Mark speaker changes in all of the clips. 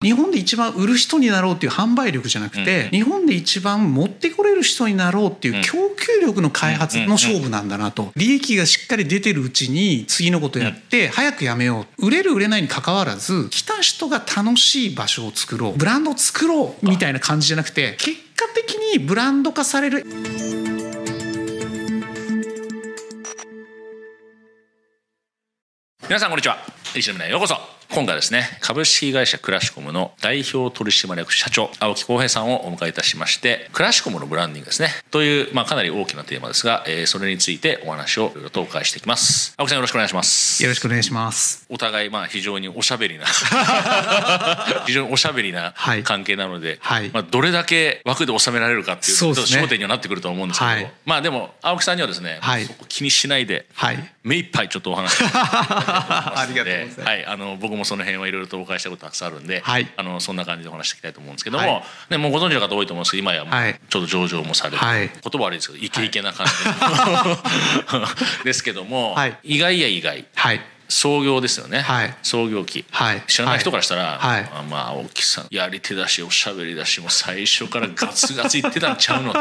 Speaker 1: 日本で一番売る人になろうっていう販売力じゃなくて、うん、日本で一番持ってこれる人になろうっていう供給力の開発の勝負なんだなと。利益がしっかり出てるうちに次のことやって早くやめよう。売れる売れないにかかわらず来た人が楽しい場所を作ろう。ブランドを作ろうみたいな感じじゃなくて結果的にブランド化される。
Speaker 2: 皆さんこんにちは。石野へようこそ今回ですね株式会社クラシコムの代表取締役社長青木浩平さんをお迎えいたしましてクラシコムのブランディングですねという、まあ、かなり大きなテーマですが、えー、それについてお話をいろいろとお伺いしていきます。青木さんよろしくお願いします。
Speaker 1: よろしくお願いします。
Speaker 2: お互いまあ非常におしゃべりな 非常におしゃべりな関係なので、はい、まあ、どれだけ枠で収められるかっていうちょっと焦点にはなってくると思うんですけど、はい、まあでも青木さんにはですね、はい、そこ気にしないで、はい、目いっぱいちょっとお話
Speaker 1: ありがとうございます、
Speaker 2: はい、あの僕もその辺はいろいろとお伺いしたことたくさんあるんで、はい、あのそんな感じでお話していきたいと思うんですけども、はい、ね、もうご存知の方多いと思うんですけど今やもうちょっと上場もされて、はい、言葉悪いですけどイケイケな感じ ですけども、意外や意外。はい創業ですよね、はい、創業期、はい、知らない人からしたら、はい、まあ青木さんやり手だしおしゃべりだしもう最初からガツガツ言ってたんちゃうのと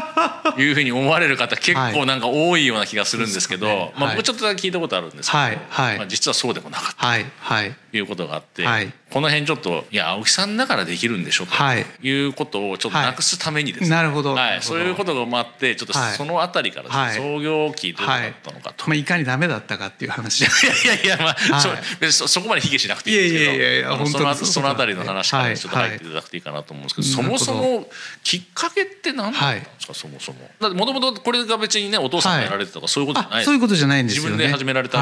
Speaker 2: いうふうに思われる方結構なんか多いような気がするんですけど、ね、まあ、僕ちょっとだけ聞いたことあるんですけど、はい。まあ、実はそうでもなかった、はい。はい、いうことがあって、はい、この辺ちょっといや青木さんだからできるんでしょとい。うことをちょっとなくすためにですね、
Speaker 1: なるほど、
Speaker 2: はい、そういうことがあってちょっとそのあたりから創業期どうだったのかと、
Speaker 1: まあ、いかにダメだったかっていう話。い
Speaker 2: やいやいやまあ、そ別そそこまで卑下しなくていいんですけど。いやいやいやそのそのあたりの話からちょっと入っていただくといいかなと思うんですけど、そもそもきっかけって何だったんですか、そもそも。だってもともとこれが別にねお父さんがやられてたとかそういうことじゃない
Speaker 1: そういうことじゃないんですよ、
Speaker 2: ね、自分で始められた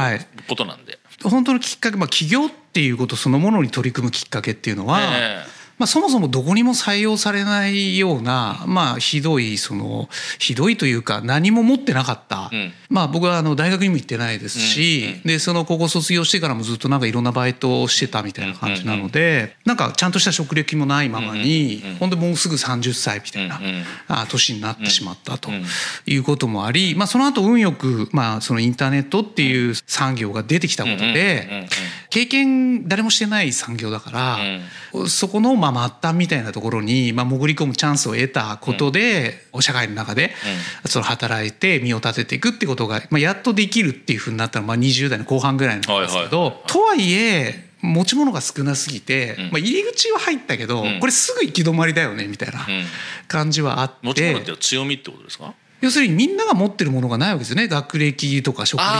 Speaker 2: ことなんで、
Speaker 1: 本当のきっかけ、まあ、起業っていうことそのものに取り組むきっかけっていうのは、えまあ、そもそもどこにも採用されないような、まあ、ひどいそのひどいというか何も持ってなかった、うん、まあ、僕はあの大学にも行ってないですし、うんうん、でその高校卒業してからもずっとなんかいろんなバイトをしてたみたいな感じなので、うんうん、なんかちゃんとした職歴もないままに、うんうん、本当もうすぐ30歳みたいな、うんうん、あ年になってしまったということもあり、まあ、その後運よく、まあ、そのインターネットっていう産業が出てきたことで、経験誰もしてない産業だから、そこのまあ末端みたいなところに、まあ、潜り込むチャンスを得たことで、うん、社会の中で、その働いて身を立てていくってことが、まあ、やっとできるっていうふうになったのは、まあ、20代の後半ぐらいなんですけど、はいはい、とはいえ持ち物が少なすぎて、まあ、入り口は入ったけど、これすぐ行き止まりだよねみたいな感じはあって。
Speaker 2: 持ち物って強みってことですか？
Speaker 1: 要するにみんなが持ってるものがないわけですよね。学歴とか職歴と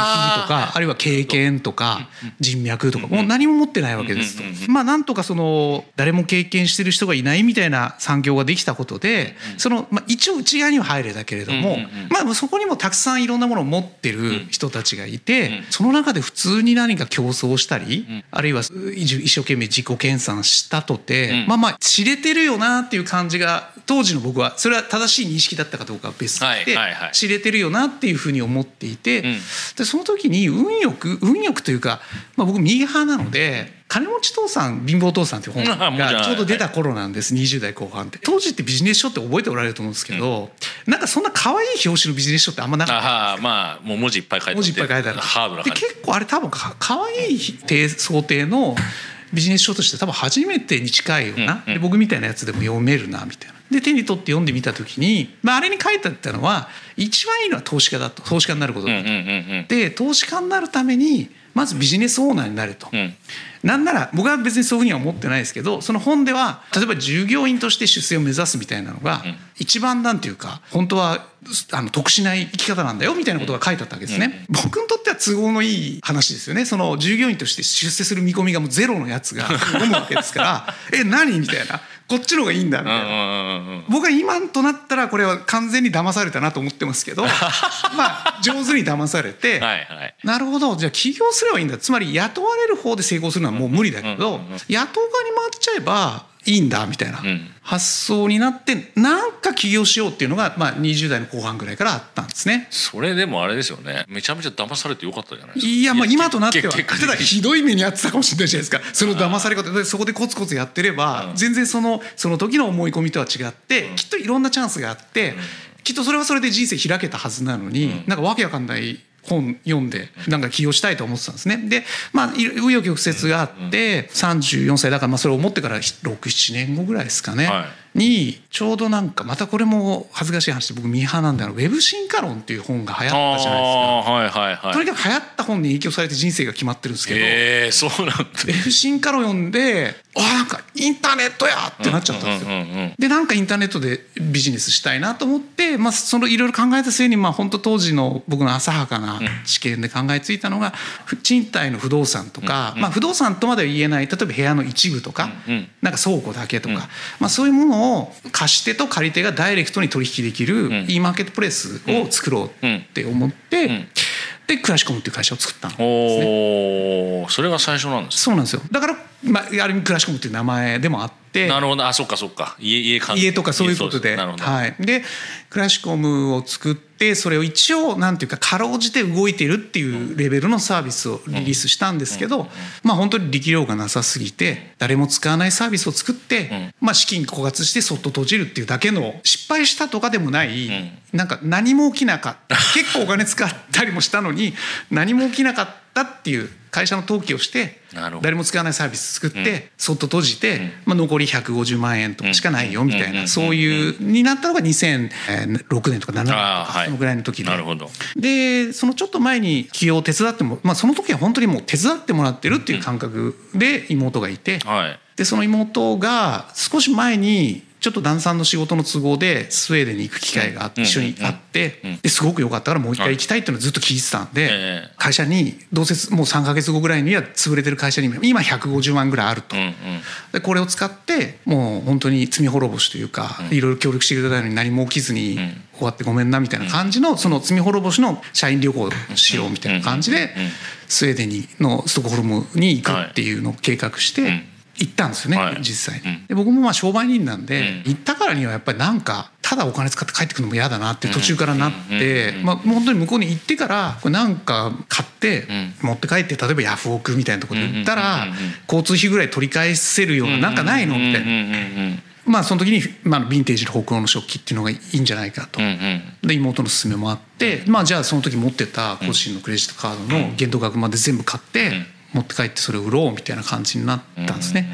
Speaker 1: かあるいは経験とか人脈とかもう何も持ってないわけですと。まあなんとかその誰も経験してる人がいないみたいな産業ができたことでそのまあ一応内側には入れたけれどもまあそこにもたくさんいろんなものを持ってる人たちがいてその中で普通に何か競争したりあるいは一生懸命自己研鑽したとてまあまあ知れてるよなっていう感じが当時の僕はそれは正しい認識だったかどうかは別で知れてるよなっていうふうに思っていて、でその時に運よく運よくというか、まあ、僕右派なので。金持ち父さん貧乏父さんっていう本がちょうど出た頃なんです、はい、20代後半って。当時ってビジネス書って覚えておられると思うんですけど、うん、なんかそんな可愛い表紙のビジネス書ってあんまなかった。
Speaker 2: まあもう文字いっぱい書いてある
Speaker 1: 文字いっぱい書いてある。ハードなで結構あれ多分か可愛い想定のビジネス書として多分初めてに近いような、うんうん、僕みたいなやつでも読めるなみたいな。で手に取って読んでみた時に、まあ、あれに書いてあったのは一番いいのは投資家だと投資家になることだと。で投資家になるためにまずビジネスオーナーになると。うん、なんなら僕は別にそういうふうには思ってないですけどその本では例えば従業員として出世を目指すみたいなのが、一番なんていうか本当はあの得しない生き方なんだよみたいなことが書いてあったわけですね、僕にとっては都合のいい話ですよね。その従業員として出世する見込みがもうゼロのやつが 読むわけですからえ何？みたいなこっちの方がいいんだみたいな。僕は今となったらこれは完全に騙されたなと思ってますけど まあ上手に騙されてはい、なるほどじゃあ起業すればいいんだ。つまり雇われる方で成功するのはもう無理だけど雇う側に回っちゃえばいいんだみたいな発想になってなんか起業しようっていうのが、まあ、20代の後半ぐらいからあったんですね。
Speaker 2: それでもあれですよね。めちゃめちゃ騙されてよかったじゃないですか。
Speaker 1: いやまあ今となっては。ただひどい目に遭ってたかもしれないじゃないですか。その騙され方でそこでコツコツやってれば全然そのその時の思い込みとは違ってきっといろんなチャンスがあってきっとそれはそれで人生開けたはずなのになんかわけわかんない本読んでなんか起業したいと思ってたんですね。でまあ紆余曲折があって34歳だからまあそれを思ってから67年後ぐらいですかね、はいにちょうどなんかまたこれも恥ずかしい話で僕ミーハーなんだろう「ウェブ進化論」っていう本が流行ったじゃないですか、はいはいはい、とにかく流行った本に影響されて人生が決まってるんですけど、
Speaker 2: えー、そうなんウ
Speaker 1: ェブ進化論読んであなんかインターネットやってなっちゃったんですよ。でなんかインターネットでビジネスしたいなと思って、まあ、そのいろいろ考えた末にまあ本当当時の僕の浅はかな知見で考えついたのが賃貸の不動産とか、まあ、不動産とまでは言えない。例えば部屋の一部とか、なんか倉庫だけとか、まあ、そういうものを貸し手と借り手がダイレクトに取引できる e マーケットプレイスを作ろうって思って。でクラシコムっていう会社を作ったんですね。
Speaker 2: おそれが最初なんです
Speaker 1: そうなんですよだから、まあ、ある意味クラシコムっていう名前でもあって
Speaker 2: なるほど。あそっかそっか。家家
Speaker 1: 家とかそういうことで。はい、でクラシコムを作ってそれを一応なんていうかかろうじて動いてるっていうレベルのサービスをリリースしたんですけど、まあ本当に力量がなさすぎて誰も使わないサービスを作って、まあ資金枯渇してそっと閉じるっていうだけの失敗したとかでもない、なんか何も起きなかった。結構お金使ったりもしたのに何も起きなかったっていう会社の登記をして誰も使わないサービス作って、そっと閉じて、まあ、残り150万円とかしかないよみたいな、そういうになったのが2006年とか7年とかそのぐらいの時で。でそのちょっと前に起業を手伝っても、まあ、その時は本当にもう手伝ってもらってるっていう感覚で妹がいて、でその妹が少し前にちょっと旦さんの仕事の都合でスウェーデンに行く機会があって一緒に会ってですごく良かったからもう一回行きたいっていうのをずっと聞いてたんで会社にどうせもう3か月後ぐらいには潰れてる会社に今150万ぐらいあると。でこれを使ってもう本当に罪滅ぼしというかいろいろ協力してくれたのに何も起きずに終わってごめんなみたいな感じのその罪滅ぼしの社員旅行しようみたいな感じでスウェーデンにのストックホルムに行くっていうのを計画して。行ったんですよね、はい、実際。に、で僕もまあ商売人なんで、行ったからにはやっぱりなんかただお金使って帰ってくるのも嫌だなって途中からなって、まあ、本当に向こうに行ってからこれなんか買って持って帰って例えばヤフオクみたいなところで売ったら交通費ぐらい取り返せるようななんかないのみたいな。まあその時に、まあ、ヴィンテージの北欧の食器っていうのがいいんじゃないかと、で妹の勧めもあって、まあ、じゃあその時持ってた個人のクレジットカードの限度額まで全部買って、持って帰ってそれを売ろうみたいな感じになったんですね。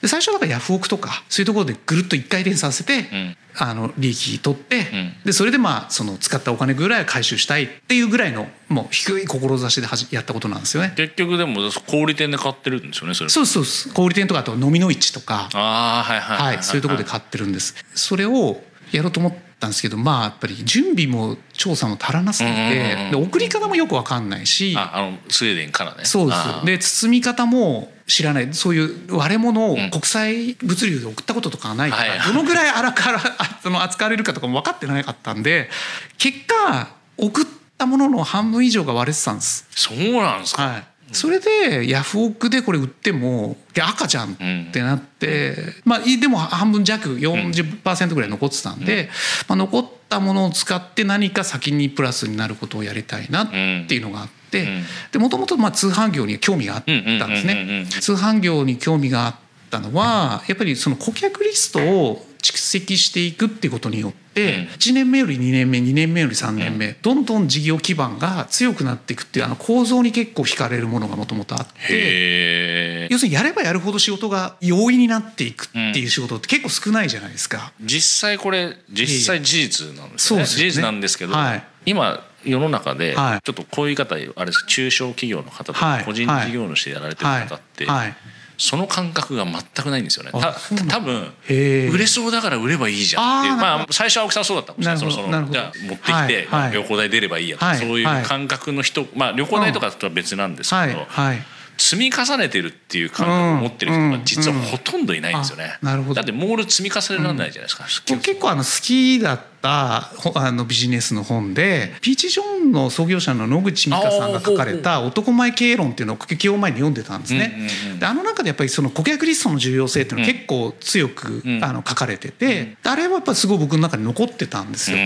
Speaker 1: で最初だからヤフオクとかそういうところでぐるっと一回転させて、あの利益取って、でそれでまあその使ったお金ぐらいは回収したいっていうぐらいのもう低い志でやったことなんですよね。
Speaker 2: 結局でも小売店で買ってるんですよねそれ。
Speaker 1: そうそう小売店とかあと飲みの市とか、
Speaker 2: あはいはいはい、
Speaker 1: はい、そういうところで買ってるんです。それをやろうと思ったんですけどまあやっぱり準備も調査も足らなすぎて、で送り方もよく分かんないし
Speaker 2: ああのスウェーデンからね。
Speaker 1: そうです。で包み方も知らない。そういう割れ物を国際物流で送ったこととかないから、どのぐらい荒から その扱われるかとかも分かってなかったんで結果送ったものの半分以上が割れてたんです。
Speaker 2: そうなんですか、
Speaker 1: はいそれでヤフオクでこれ売っても赤じゃんってなって、まあでも半分弱40%ぐらい残ってたんで、まあ、残ったものを使って何か先にプラスになることをやりたいなっていうのがあって。でもともと通販業に興味があったんですね。通販業に興味があったのはやっぱりその顧客リストを蓄積していくっていうことによって1年目より2年目2年目より3年目どんどん事業基盤が強くなっていくっていうあの構造に結構惹かれるものがもともとあって要するにやればやるほど仕事が容易になっていくっていう仕事って結構少ないじゃないですか。
Speaker 2: 実際これ実際事実なんですね。事実なんですけど、はい、今世の中でちょっとこういう方あれです中小企業の方とか個人事業主でやられてる方って、はい。はいその感覚が全くないんですよね。た多分売れそうだから売ればいいじゃんっていう。まあ最初は青木さんそうだったもんね。そのそのじゃあ持ってきて、旅行代出ればいいやとか、そういう感覚の人まあ旅行代とかとは別なんですけど。積み重ねてるっていう感覚を持ってる人が実はほとんどいないんですよね。なるほど。だってモール積み重ねられないじゃないですか。
Speaker 1: 結構あの好きだったあのビジネスの本でピーチ・ジョンの創業者の野口美香さんが書かれた「男前経営論」っていうのを起業前に読んでたんですね。であの中でやっぱりその顧客リストの重要性っていうのは結構強く、あの書かれててあれはやっぱすごい僕の中に残ってたんですよ。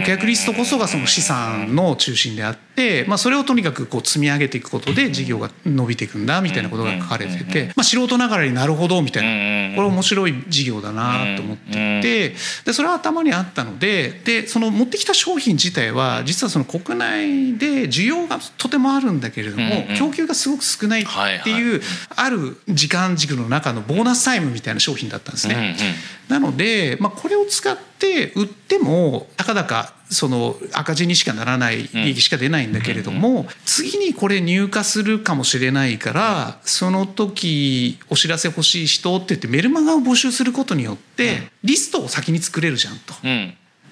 Speaker 1: 顧客リストこそがその資産の中心であって、まあ、それをとにかくこう積み上げていくことで事業が伸びていくんだみたいなことが書かれてて、まあ、素人ながらになるほどみたいなこれ面白い事業だなと思っていてでそれは頭にあったのでてでその持ってきた商品自体は実はその国内で需要がとてもあるんだけれども、供給がすごく少ないっていう、ある時間軸の中のボーナスタイムみたいな商品だったんですね。なので、まあ、これを使って売ってもたかだかその赤字にしかならない利益しか出ないんだけれども、次にこれ入荷するかもしれないからその時お知らせ欲しい人って言ってメルマガを募集することによってリストを先に作れるじゃんと。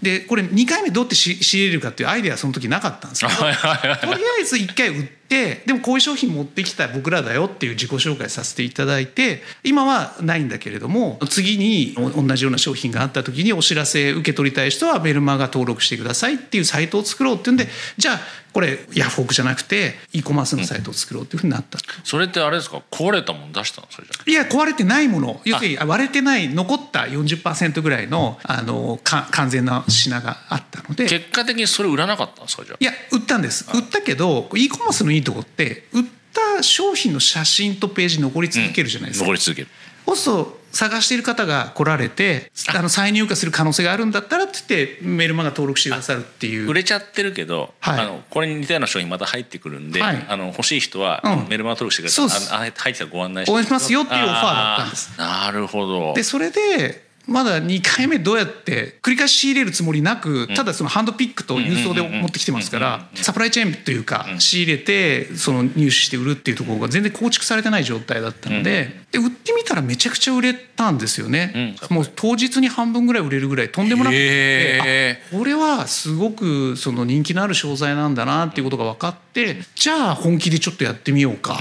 Speaker 1: でこれ2回目どうやって仕入れるかっていうアイデアはその時なかったんですけどとりあえず1回売ってでもこういう商品持ってきた僕らだよっていう自己紹介させていただいて今はないんだけれども次に同じような商品があった時にお知らせ受け取りたい人はメルマガ登録してくださいっていうサイトを作ろうっていうんでじゃあこれヤフオクじゃなくて e コマースのサイトを作ろうっていうふうになった、うん、
Speaker 2: それってあれですか？壊れたもの出したの？それ
Speaker 1: じゃ。いや壊れてないもの。要するに割れてない残った40%ぐらいのあのか完全な品があったので。
Speaker 2: 結果的にそれ売らなかった？んですかじゃ。
Speaker 1: いや売ったんです。売ったけど e コマースのいいとこって売った商品の写真とページ残り続けるじゃないですか、
Speaker 2: うん、残り続ける。
Speaker 1: そうすると探している方が来られてあ。の再入荷する可能性があるんだったらって言ってメルマガ登録してくださるっていう。
Speaker 2: 売れちゃってるけど、はい、あのこれに似たような商品また入ってくるんで、はい、あの欲しい人はメルマガ登録してください、うん、あ入ってきたらご案内
Speaker 1: して応援しますよっていうオファーだったんです。
Speaker 2: なるほど。
Speaker 1: でそれでまだ2回目どうやって繰り返し仕入れるつもりなくただそのハンドピックと郵送で持ってきてますからサプライチェーンというか仕入れてその入手して売るっていうところが全然構築されてない状態だったのでで売ってみたらめちゃくちゃ売れたんですよね。もう当日に半分ぐらい売れるぐらい。とんでもなく。てこれはすごくその人気のある商材なんだなっていうことが分かってじゃあ本気でちょっとやってみようか。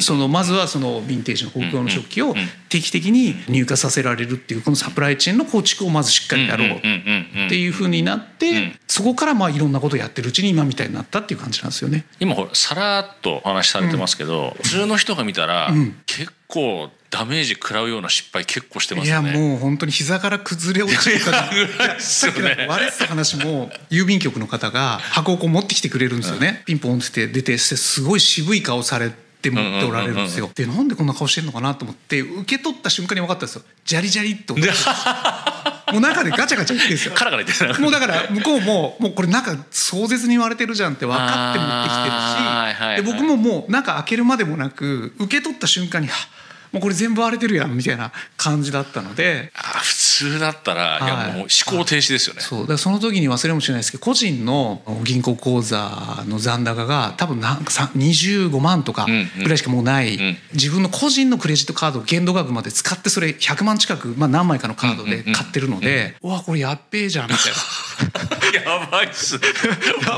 Speaker 1: そのまずはそのヴィンテージの北欧の食器を定期的に入荷させられるっていうこのサプライチェーンの構築をまずしっかりやろうっていうふうになってそこからまあいろんなことをやってるうちに今みたいになったっていう感じなんですよね。
Speaker 2: 今ほらさらっとお話しされてますけど、普通の人が見たら結構ダメージ食らうような失敗結構してます
Speaker 1: ね。いやもう本当に膝から崩れ落ちるからさっき割れてた話も郵便局の方が箱をこう持ってきてくれるんですよね。ピンポンって出てすごい渋い顔されて。って持っておられるんですよ。でなんでこんな顔してんのかなと思って受け取った瞬間に分かったんですよ。ジャリジャリって音 もう中でガチャガチャ言ってるんですよ。
Speaker 2: カラカラ言って
Speaker 1: もうだから向こうももうこれ中壮絶に言われてるじゃんって分かって持ってきてるし、で僕ももう中開けるまでもなく受け取った瞬間にはもうこれ全部割れてるやんみたいな感じだったので
Speaker 2: 通だったら、い、やもう思考停止ですよね。
Speaker 1: そう。だその時に忘れもしれないですけど個人の銀行口座の残高が多分なんか25万とかぐらいしかもうない、うん。うん、自分の個人のクレジットカード限度額まで使ってそれ100万近く、まあ、何枚かのカードで買ってるので、うわこれやっべえじゃんみたいな。
Speaker 2: やばいっす。
Speaker 1: や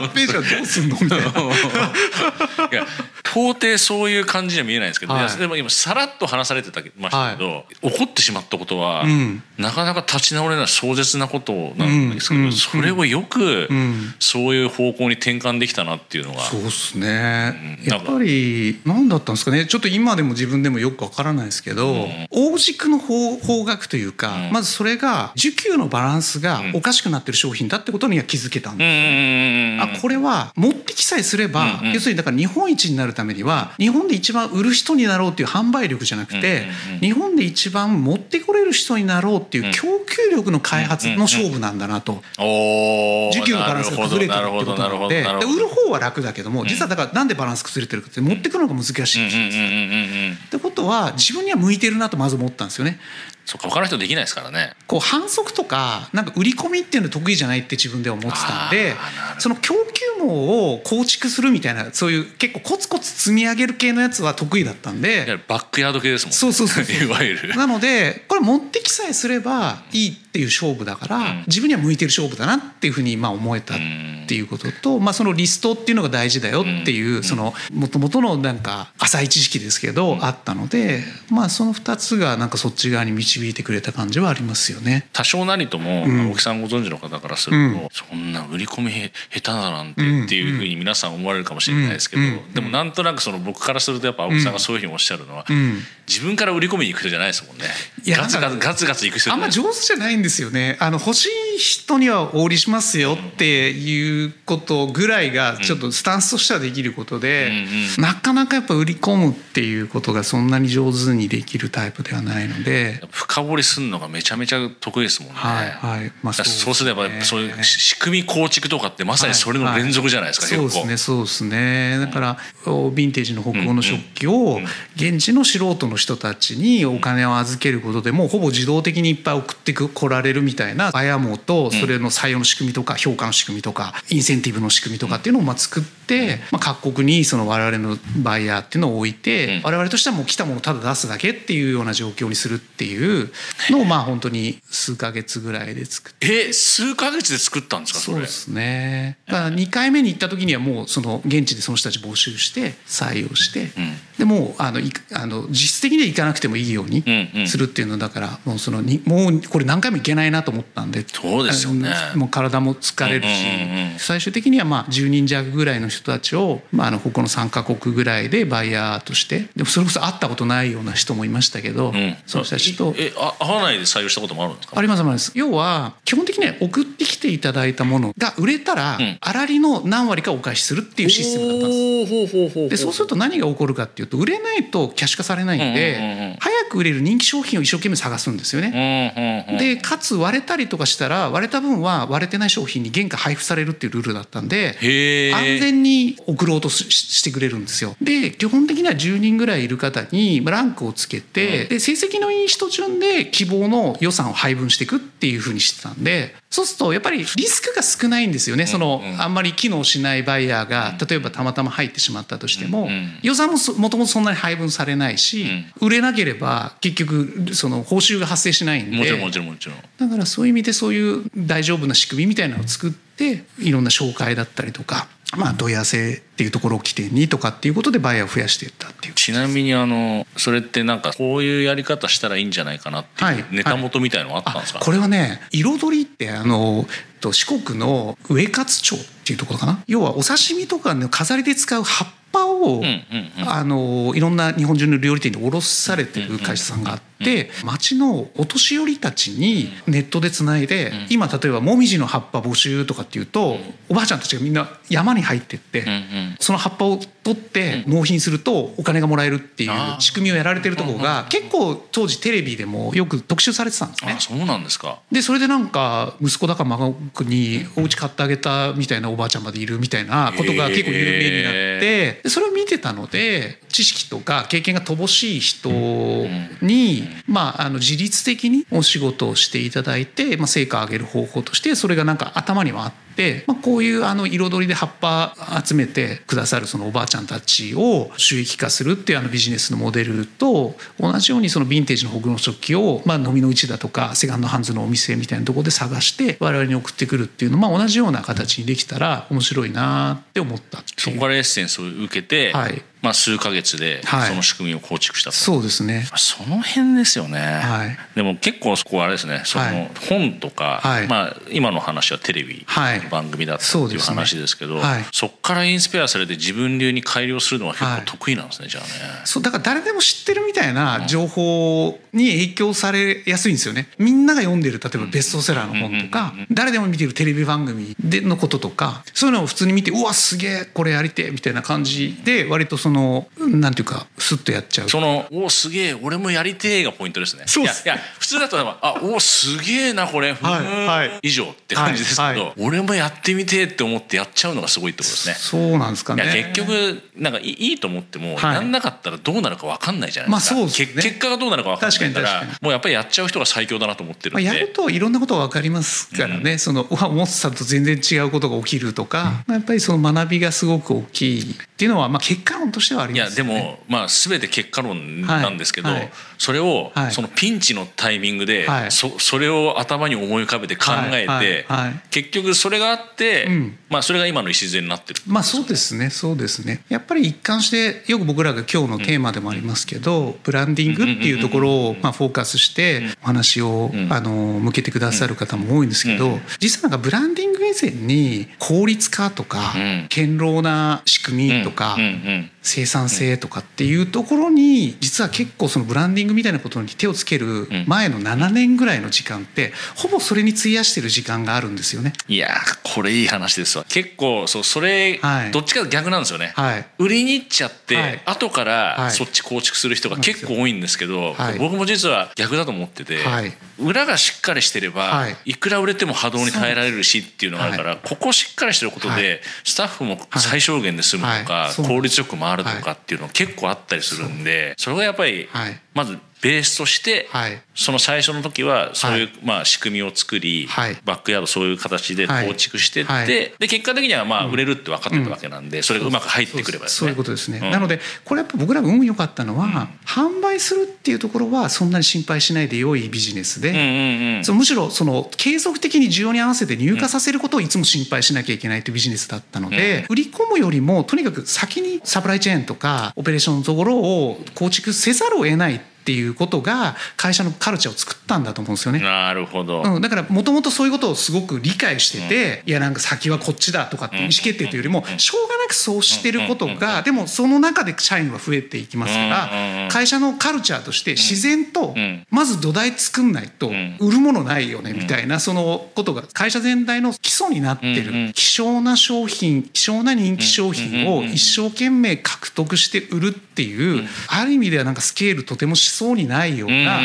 Speaker 1: っべえじゃんどうすんのみたいな。い
Speaker 2: や到底そういう感じには見えないんですけど、はい、でも今さらっと話されてたましたけど、はい、怒ってしまったことは、うん、なかなか立ち直れない壮絶なことなんですけど、うん、それをよく、そういう方向に転換できたなっていうのが。
Speaker 1: そうですね、やっぱり何だったんですかね。ちょっと今でも自分でもよくわからないですけど、大軸の方方角というか、まずそれが需給のバランスがおかしくなってる商品だってことには気づけたんですよ。あこれは持ってきさえすれば、要するにだから日本一になるためには日本で一番売る人になろうっていう販売力じゃなくて、日本で一番持ってこれる人になろうっていう供給力の開発の勝負なんだなと、需給のバランスが崩れてるってことなので。で売る方は楽だけども実はだからなんでバランス崩れてるかって持ってくるのが難しいしってことは自分には向いてるなとまず思ったんですよね。
Speaker 2: そうか他の人できないですからね。
Speaker 1: こう反則とかなんか売り込みっていうの得意じゃないって自分では思ってたんでその供給網を構築するみたいなそういう結構コツコツ積み上げる系のやつは得意だったんで。
Speaker 2: バックヤード系ですもんね。
Speaker 1: そうそうそう
Speaker 2: いわゆる。
Speaker 1: なのでこれ持ってきさえすればいいっていう勝負だから、うん、自分には向いてる勝負だなっていうふうにまあ思えたっていうことと、まあ、そのリストっていうのが大事だよっていう、そのもともとのなんか浅い知識ですけど、あったのでまあその2つがなんかそっち側に導いてくれた感じはありますよね。
Speaker 2: 多少なりとも、大木さんご存知の方からすると、そんな売り込み下手だなんてっていうふうに皆さん思われるかもしれないですけど、でもなんとなくその僕からするとやっぱ青木さんがそういうふうにおっしゃるのは、自分から売り込みに行く人じゃないですもんね。ガツガツガツガツ行く人
Speaker 1: あんま上手じゃないんですよね。あの欲しい人にはお売りしますよっていうことぐらいがちょっとスタンスとしてはできることで、なかなかやっぱ売り込むっていうことがそんなに上手にできるタイプではないので。
Speaker 2: 深掘りするのがめちゃめちゃ得意ですもんね。
Speaker 1: はいはい。まあ
Speaker 2: そう、ね、そうすればそういう仕組み構築とかってまさにそれの連続じゃないですか、はい。はい、
Speaker 1: そうですねそうですね。だから、うん、ヴィンテージの北欧の食器を現地の素人の人たちにお金を預けることでもうほぼ自動的にいっぱい送ってこられるみたいなバヤモとそれの採用の仕組みとか評価の仕組みとかインセンティブの仕組みとかっていうのをまあ作って、まあ、各国にその我々のバイヤーっていうのを置いて我々としてはもう来たものをただ出すだけっていうような状況にするっていうのを まあ本当に数か月ぐらいで作って。
Speaker 2: え数か月で作ったんですか
Speaker 1: そうですね。だから2回目に行った時にはもうその現地でその人たち募集して採用して、でもあのあの実質的には行かなくてもいいようにするっていうのだからもうそのにもうこれ何回も行けないなと思ったんで
Speaker 2: そうですよね。
Speaker 1: もう体も疲れるし、最終的にはまあ10人弱ぐらいの人たちを、まあ、あの他の3か国ぐらいでバイヤーとしてでもそれこそ会ったことないような人もいましたけど、うん、その人たちと。
Speaker 2: えあ会わないで採用したこともあるんですか？
Speaker 1: ありますあります。要は基本的には送ってきていただいたものが売れたら、粗利の何割かお返しするっていうシステムだったんです。でそうすると何が起こるかっていうと売れないとキャッシュ化されないんで、早く売れる人気商品を一生懸命探すんですよね。でかつ割れたりとかしたら割れた分は割れてない商品に原価配布されるっていうルールだったんで安全に送ろうとしてくれるんですよ。で基本的には10人ぐらいいる方にランクをつけて、で成績のいい人順で希望の予算を配分していくっていうふうにしてたんでそうするとやっぱりリスクが少ないんですよね、そのあんまり機能しないバイヤーが例えばたまたま入ってしまったとしても、予算ももともとそんなに配分されないし、売れなければ結局その報酬が発生しないんで。
Speaker 2: もちろんもちろんもちろん。
Speaker 1: だからそういう意味でそういう大丈夫な仕組みみたいなのを作っていろんな紹介だったりとかまあ、問い合わせっていうところを起点にとかっていうことでバイヤーを増やしていったっていう。
Speaker 2: ちなみにあのそれってなんかこういうやり方したらいいんじゃないかなっていうネタ元みたいのあったんですか、
Speaker 1: はいはい、これはね彩りってあの四国の上勝町っていうところかな？要はお刺身とかの飾りで使う葉っぱぱを、あのいろんな日本中の料理店に卸されてる会社さんがあって、町のお年寄りたちにネットでつないで、今例えばもみじの葉っぱ募集とかっていうと、おばあちゃんたちがみんな山に入ってって、その葉っぱを取って納品するとお金がもらえるっていう仕組みをやられてるところが結構当時テレビでもよく特集されてたんですね。
Speaker 2: そうなんですか。
Speaker 1: でそれでなんか息子だか孫にお家買ってあげたみたいなおばあちゃんまでいるみたいなことが結構有名になってそれを見てたので知識とか経験が乏しい人に、まあ、あの自律的にお仕事をしていただいて、まあ、成果を上げる方法としてそれがなんか頭にはあって。まあ、こういうあの彩りで葉っぱ集めてくださるそのおばあちゃんたちを収益化するっていうあのビジネスのモデルと同じようにそのヴィンテージの北欧食器を、まあ、飲みの市だとかセカンドハンズのお店みたいなところで探して我々に送ってくるっていうのまあ同じような形にできたら面白いなって思った
Speaker 2: そこからエッセンスを受けて、はい、まあ、数か月でその仕組みを構築したと、
Speaker 1: はい、そうですね。
Speaker 2: その辺ですよね、はい、でも結構そこはあれですね。その本とか、はい、まあ、今の話はテレビの番組だったっていう話ですけど、そこからインスパイアされて自分流に改良するのは結構得意なんですね、じゃあね。
Speaker 1: そうだから誰でも知ってるみたいな情報に影響されやすいんですよね。みんなが読んでる例えばベストセラーの本とか誰でも見てるテレビ番組でのこととかそういうのを普通に見てうわすげえこれやりてえみたいな感じで割とそのなんていうかスッとやっちゃう。
Speaker 2: そのおすげえ俺もやりてえがポイントですね。
Speaker 1: そうい
Speaker 2: や普通だとあおすげえなこれ、はいはい、以上って感じですけど、はい。はい、俺もやってみてえって思ってやっちゃうのがすごいってことですね。
Speaker 1: そうなんですかね。
Speaker 2: 結局なんかいいと思っても、はい、やんなかったらどうなるか分かんないじゃないですか、まあそうですね、結果がどうなるか分かんないからもうやっぱりやっちゃう人が最強だなと思ってるんで、
Speaker 1: まあ、やるといろんなことが分かりますからね、うん、その思ってたと全然違うことが起きるとか、うん、やっぱりその学びがすごく大きいっていうのは、まあ、結果論としてはあります、
Speaker 2: ね、いやでもまあ全て結果論なんですけど、はい。はい、それを、そのピンチのタイミングで、はい、そそれを頭に思い浮かべて考えて、結局それがあって、うん、まあ、それが今の礎になってる
Speaker 1: まあそうですねそうですね。やっぱり一貫してよく僕らが今日のテーマでもありますけど、うん、ブランディングっていうところを、まあ、フォーカスしてお話を、あの向けてくださる方も多いんですけど、実はなんかブランディングに以前に効率化とか、堅牢な仕組みとか、生産性とかっていうところに実は結構そのブランディングみたいなことに手をつける前の7年ぐらいの時間ってほぼそれに費やしてる時間があるんですよね。
Speaker 2: いやこれいい話ですわ。結構そうそれ、はい、どっちか逆なんですよね、はい、売りに行っちゃって、はい、後からそっち構築する人が結構多いんですけど、はい、僕も実は逆だと思ってて、裏がしっかりしてれば、い、くら売れても波動に耐えられるしっていうのがあるから、ここしっかりしてることで、スタッフも最小限で済むとか、効率よく回るとかっていうの結構あったりするんでそれがやっぱりまずベースとして、はい、その最初の時はそういう、まあ仕組みを作り、はい、バックヤードそういう形で構築してって、で結果的にはまあ売れるって分かってたわけなんで、それがうまく入ってくれば、ね、
Speaker 1: そういうことですね、うん、なのでこれやっぱ僕らが運良かったのは、うん、販売するっていうところはそんなに心配しないで良いビジネスで、そのむしろその継続的に需要に合わせて入荷させることをいつも心配しなきゃいけないというビジネスだったので、売り込むよりもとにかく先にサプライチェーンとかオペレーションのところを構築せざるを得ないっていうことが会社のカルチャーを作ったんだと思うんですよね。
Speaker 2: なるほど、
Speaker 1: うん、だからもともとそういうことをすごく理解してて、うん、いやなんか先はこっちだとかって意思決定というよりもしょうがなくそうしてることがでもその中で社員は増えていきますから会社のカルチャーとして自然とまず土台作んないと売るものないよねみたいなそのことが会社全体の基礎になってる希少な商品希少な人気商品を一生懸命獲得して売るっていうある意味ではなんかスケールとてもしそうにないような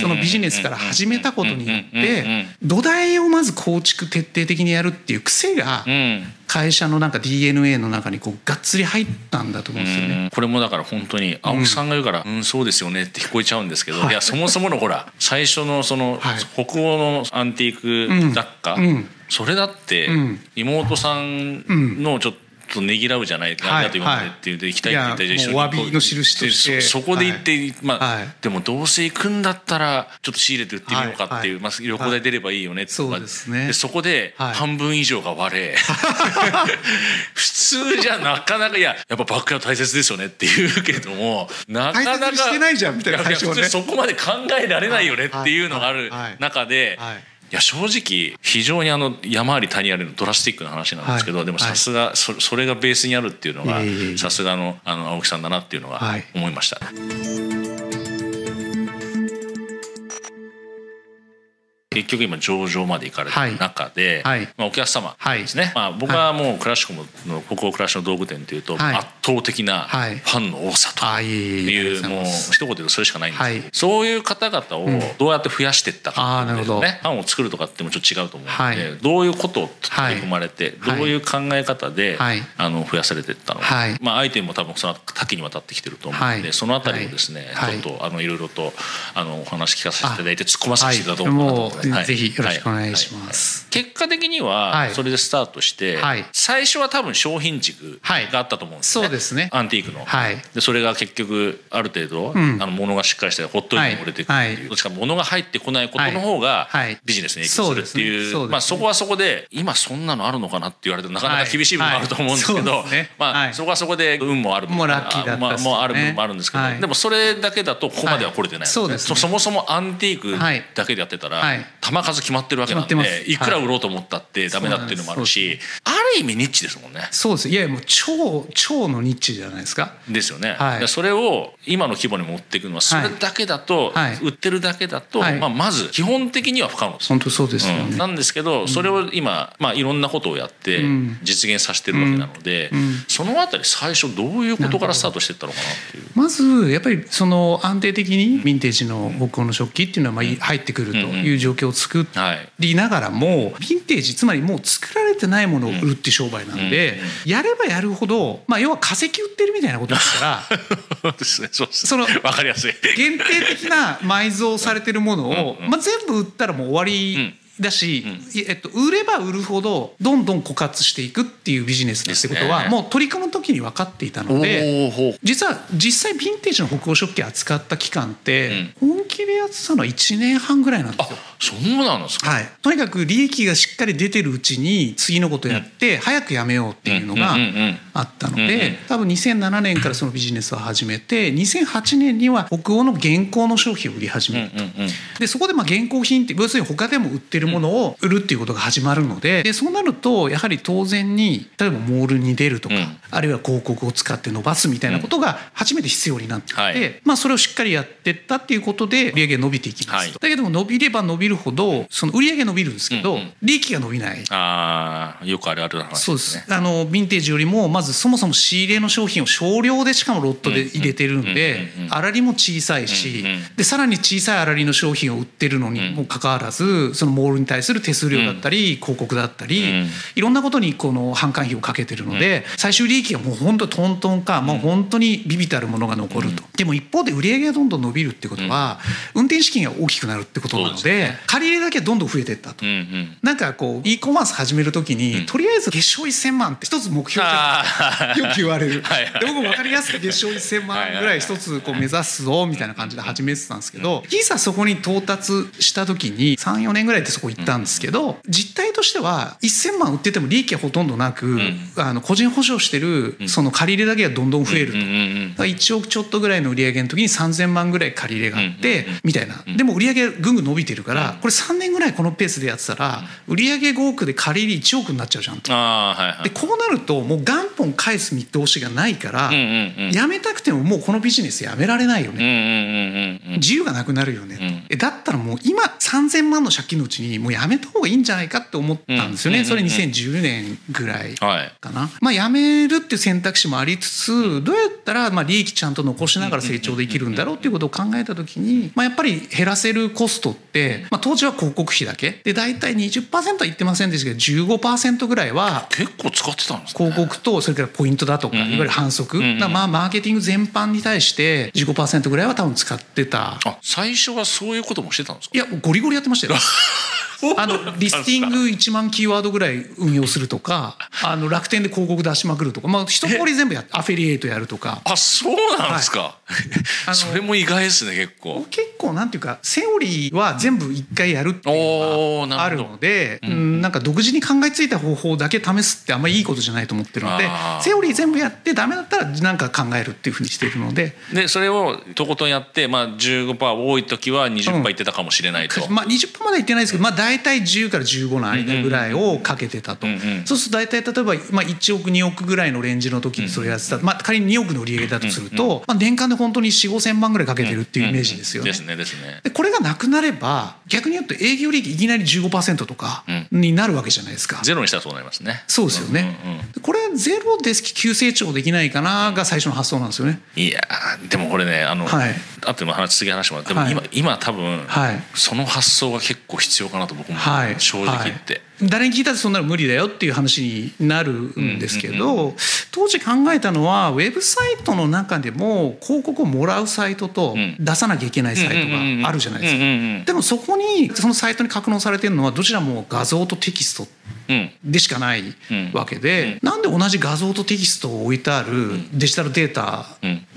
Speaker 1: そのビジネスから始めたことによって土台をまず構築徹底的にやるっていう癖が会社のなんか DNA の中にこうがっつり入ったんだと思うんですよね。
Speaker 2: これもだから本当に青木さんが言うから「うん、そうですよね」って聞こえちゃうんですけど、い、やそもそものほら最初のその北欧のアンティーク雑貨、それだって妹さんのちょっととねぎらうじゃないか、はい、だと今までって言って行きたいって言った
Speaker 1: ら一緒にお詫びの印として。
Speaker 2: そこで行って、はい、まあ、はい、でもどうせ行くんだったらちょっと仕入れて売ってみようかっていう、まあ、旅行代出ればいいよねって、
Speaker 1: そうですね。
Speaker 2: でそこで半分以上が割れ、普通じゃなかなかいややっぱバックヤード大切ですよねって言うけどもなかなか
Speaker 1: してないじゃんみたいな、ね、
Speaker 2: そこまで考えられないよねっていうのがある中で。はいいや正直非常にあの山あり谷ありのドラスティックな話なんですけど、はい、でもさすがそそれがベースにあるっていうのがさすがのあの青木さんだなっていうのは思いました。はい結局今上場まで行かれてる中で、はい、まあ、お客様ですね、はい、まあ、僕はもうクラシックの北欧暮らしの道具店というと、圧倒的なファンの多さという、もう一言で言うとそれしかないんですけど、そういう方々をどうやって増やしていったかっていうのね、ファンを作るとかってもちょっと違うと思うので、どういうことを取り組まれて、どういう考え方で、あの増やされていったのか、まあ、アイテムも多分その多岐にわたってきてると思うので、そのあたりをですね、ちょっとあのいろいろとあのお話聞かせていただいて突っ込ませていただこうかなと思います。
Speaker 1: ぜひよろしくお願いします。
Speaker 2: 結果的にはそれでスタートして、最初は多分商品軸があったと思うんです
Speaker 1: ね。そうですね。
Speaker 2: アンティークの。でそれが結局ある程度、あの物がしっかりしてほっといても売れていくっていう、どっちか物が入ってこないことの方がビジネスに影響するっていう、まあそこはそこで今そんなのあるのかなって言われてなかなか厳しい部分もあると思うんですけど、まあそこはそこで運もある
Speaker 1: もラッキーだった
Speaker 2: もある部分もあるんですけど、でもそれだけだとここまでは来れてない。そもそもアンティークだけでやってたら玉数決まってるわけなんでい。くら売ろうと思ったってダメだっていうのもあるし、ある意味ニッチですもんね。
Speaker 1: そうです。いやもう超超のニッチじゃないですか。
Speaker 2: ですよね、はい、それを今の規模に持っていくのはそれだけだと、はい、売ってるだけだと、はい、まあ、まず基本的には不可能です。
Speaker 1: 本当そうですよね、
Speaker 2: うん、なんですけどそれを今、まあ、いろんなことをやって実現させてるわけなので、うん。うん、そのあたり最初どういうことからスタートしていったのかなっていう。
Speaker 1: まずやっぱりその安定的にヴィンテージの北欧の食器っていうのはまあ入ってくるという状況を作りながらもヴィンテージつまりもう作られてないものを売るって商売なんで、やればやるほど、まあ、要は化石売ってるみたいなことですから
Speaker 2: ですねそうですその分かりやすい。
Speaker 1: 限定的な埋蔵されてるものを、まあ、全部売ったらもう終わりだし、えっと、売れば売るほどどんどん枯渇していくっていうビジネスだってことは、もう取り組む時に分かっていたので実は実際ヴィンテージの北欧食器扱った期間って、本気でやってたのは1年半ぐらいなんですよ。
Speaker 2: そうなんですか、
Speaker 1: はい、とにかく利益がしっかり出てるうちに次のことやって早くやめようっていうのがあったので多分2007年からそのビジネスを始めて2008年には北欧の現行の商品を売り始めると。でそこでまあ現行品って要するに他でも売ってるるものを売るっていうことが始まるのででそうなるとやはり当然に例えばモールに出るとか、うん、あるいは広告を使って伸ばすみたいなことが初めて必要になってきて、はい、まあ、それをしっかりやってったっていうことで売上伸びていきます。と、はい、だけども伸びれば伸びるほどその売上伸びるんですけど、うん。うん、利益が伸びない。
Speaker 2: あよくあるある話です、ね、そうです。
Speaker 1: あのヴィンテージよりもまずそもそも仕入れの商品を少量でしかもロットで入れてるんで粗利も小さいしでさらに小さい粗利の商品を売ってるのにもかかわらずそのモールに対する手数料だったり広告だったりいろんなことにこの販管費をかけてるので最終利益がもう本当トントンかもう本当にビビたるものが残ると。でも一方で売上がどんどん伸びるってことは運転資金が大きくなるってことなので借り入れだけどんどん増えていったと。なんかこう e コマース始める時にとりあえず月賞1,000万って一つ目標じゃよく言われる。で僕も分かりやすく月賞1,000万ぐらい一つこう目指すぞみたいな感じで始めてたんですけどいざそこに到達した時に34年ぐらいでそこ行ったんですけど実態としては1,000万売ってても利益はほとんどなくあの個人保証してるその借り入れだけがどんどん増えると。1億ちょっとぐらいの売り上げの時に3,000万ぐらい借り入れがあってみたいな。でも売り上げぐんぐん伸びてるからこれ3年ぐらいこのペースでやってたら売り上げ5億で借り入れ1億になっちゃうじゃんと。でこうなるともう元本返す見通しがないからやめたくてももうこのビジネスやめられないよね。自由がなくなるよね。だったらもう今3,000万の借金のうちにもうやめた方がいいんじゃないかって思ったんですよね。それ2010年ぐらいかな。まあやめるっていう選択肢もありつつどうやったらまあ利益ちゃんと残しながら成長できるんだろうっていうことを考えた時に、まあ、やっぱり減らせるコストって、まあ、当時は広告費だけ。で大体20%は言ってませんでしたけど15%ぐらいは
Speaker 2: 結構使ってたんです、
Speaker 1: ね、広告とそれからポイントだとかいわゆる反則、まあマーケティング全般に対して15%ぐらいは多分使ってた。
Speaker 2: あ最初はそういうこともしてたんですか？
Speaker 1: いやゴリゴリやってましたよ あのリスティング1万キーワードぐらい運用するとかあの楽天で広告出しまくるとか、まあ、一通り全部やアフィリエイトやるとか。
Speaker 2: あそうなんですか、はい、それも意外ですね結構。
Speaker 1: 結構なんていうかセオリーは全部一回やるっていうのがあるので、うん、なんか独自に考えついた方法だけ試すってあんまりいいことじゃないと思ってるのでセオリー全部やってダメだったら何か考えるっていうふうにしているので。
Speaker 2: でそれをとことんやって、まあ、15%多い時は20%いってたかもしれないと、
Speaker 1: うん、まあ、20%までいってないですけど、まあ、大体10から15の間ぐらいをかけてたと、そうすると大体例えば、まあ、1億2億ぐらいのレンジの時にそれやってた、まあ、仮に2億の売り上げだとすると、まあ、年間で本当に4 5千万ぐらいかけてるっていうイメージですよね。
Speaker 2: ですねですね。
Speaker 1: でこれがなくなれば逆に言うと営業利益いきなり15%とかになるわけじゃないですか。
Speaker 2: ゼロにしたらそうなりますね。
Speaker 1: そうですよね。これゼロです急成長できないかなが最初の発想なんですよね。
Speaker 2: いやでもこれねあの、はい、あと話次話もでも今、はい、今多分、はい、その発想が結構必要かなと僕も正直言って。
Speaker 1: 誰に聞いたってそんなの無理だよっていう話になるんですけど、当時考えたのはウェブサイトの中でも広告をもらうサイトと出さなきゃいけないサイトがあるじゃないですか。でもそこにそのサイトに格納されてるのはどちらも画像とテキストでしかないわけで、なんで同じ画像とテキストを置いてあるデジタルデータ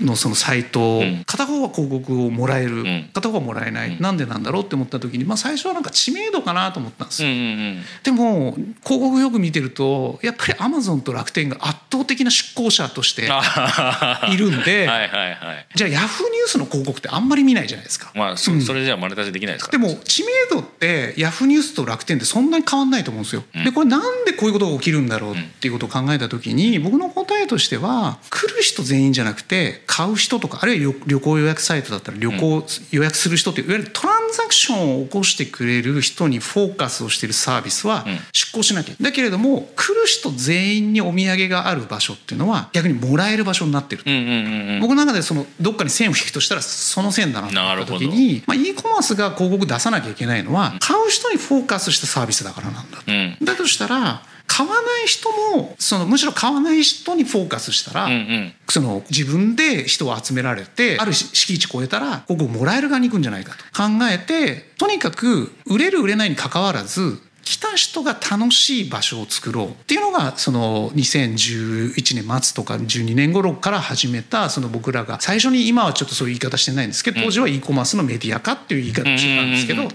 Speaker 1: のそのサイト片方は広告をもらえる片方はもらえない、なんでなんだろうって思った時に、まあ、最初はなんか知名度かなと思ったんですよ。でも広告よく見てるとやっぱりアマゾンと楽天が圧倒的な出向者としているんでじゃあヤフーニュースの広告ってあんまり見ないじゃないですか。
Speaker 2: まあそ,、それじゃマネタイズできないですか
Speaker 1: でも知名度ってヤフーニュースと楽天ってそんなに変わんないと思うんですよ。でこれなんでこういうことが起きるんだろうっていうことを考えた時に僕の答えとしては来る人全員じゃなくて買う人とかあるいは旅行予約サイトだったら旅行予約する人っていわゆるトランザクションを起こしてくれる人にフォーカスをしているサービスは出向しなきゃ。だけれども来る人全員にお土産がある場所っていうのは逆にもらえる場所になってる僕の中でそのどっかに線を引くとしたらその線だなと思った時に、まあ、e コマースが広告出さなきゃいけないのは買う人にフォーカスしたサービスだからなんだと。だとしたら買わない人もそのむしろ買わない人にフォーカスしたら、うんうん、その自分で人を集められてある敷地超えたらここもらえる側に行くんじゃないかと考えてとにかく売れる売れないにかかわらず来た人が楽しい場所を作ろうっていうのがその2011年末とか12年頃から始めたその僕らが最初に今はちょっとそういう言い方してないんですけど当時は e コマースのメディア化っていう言い方してたんですけど、はい、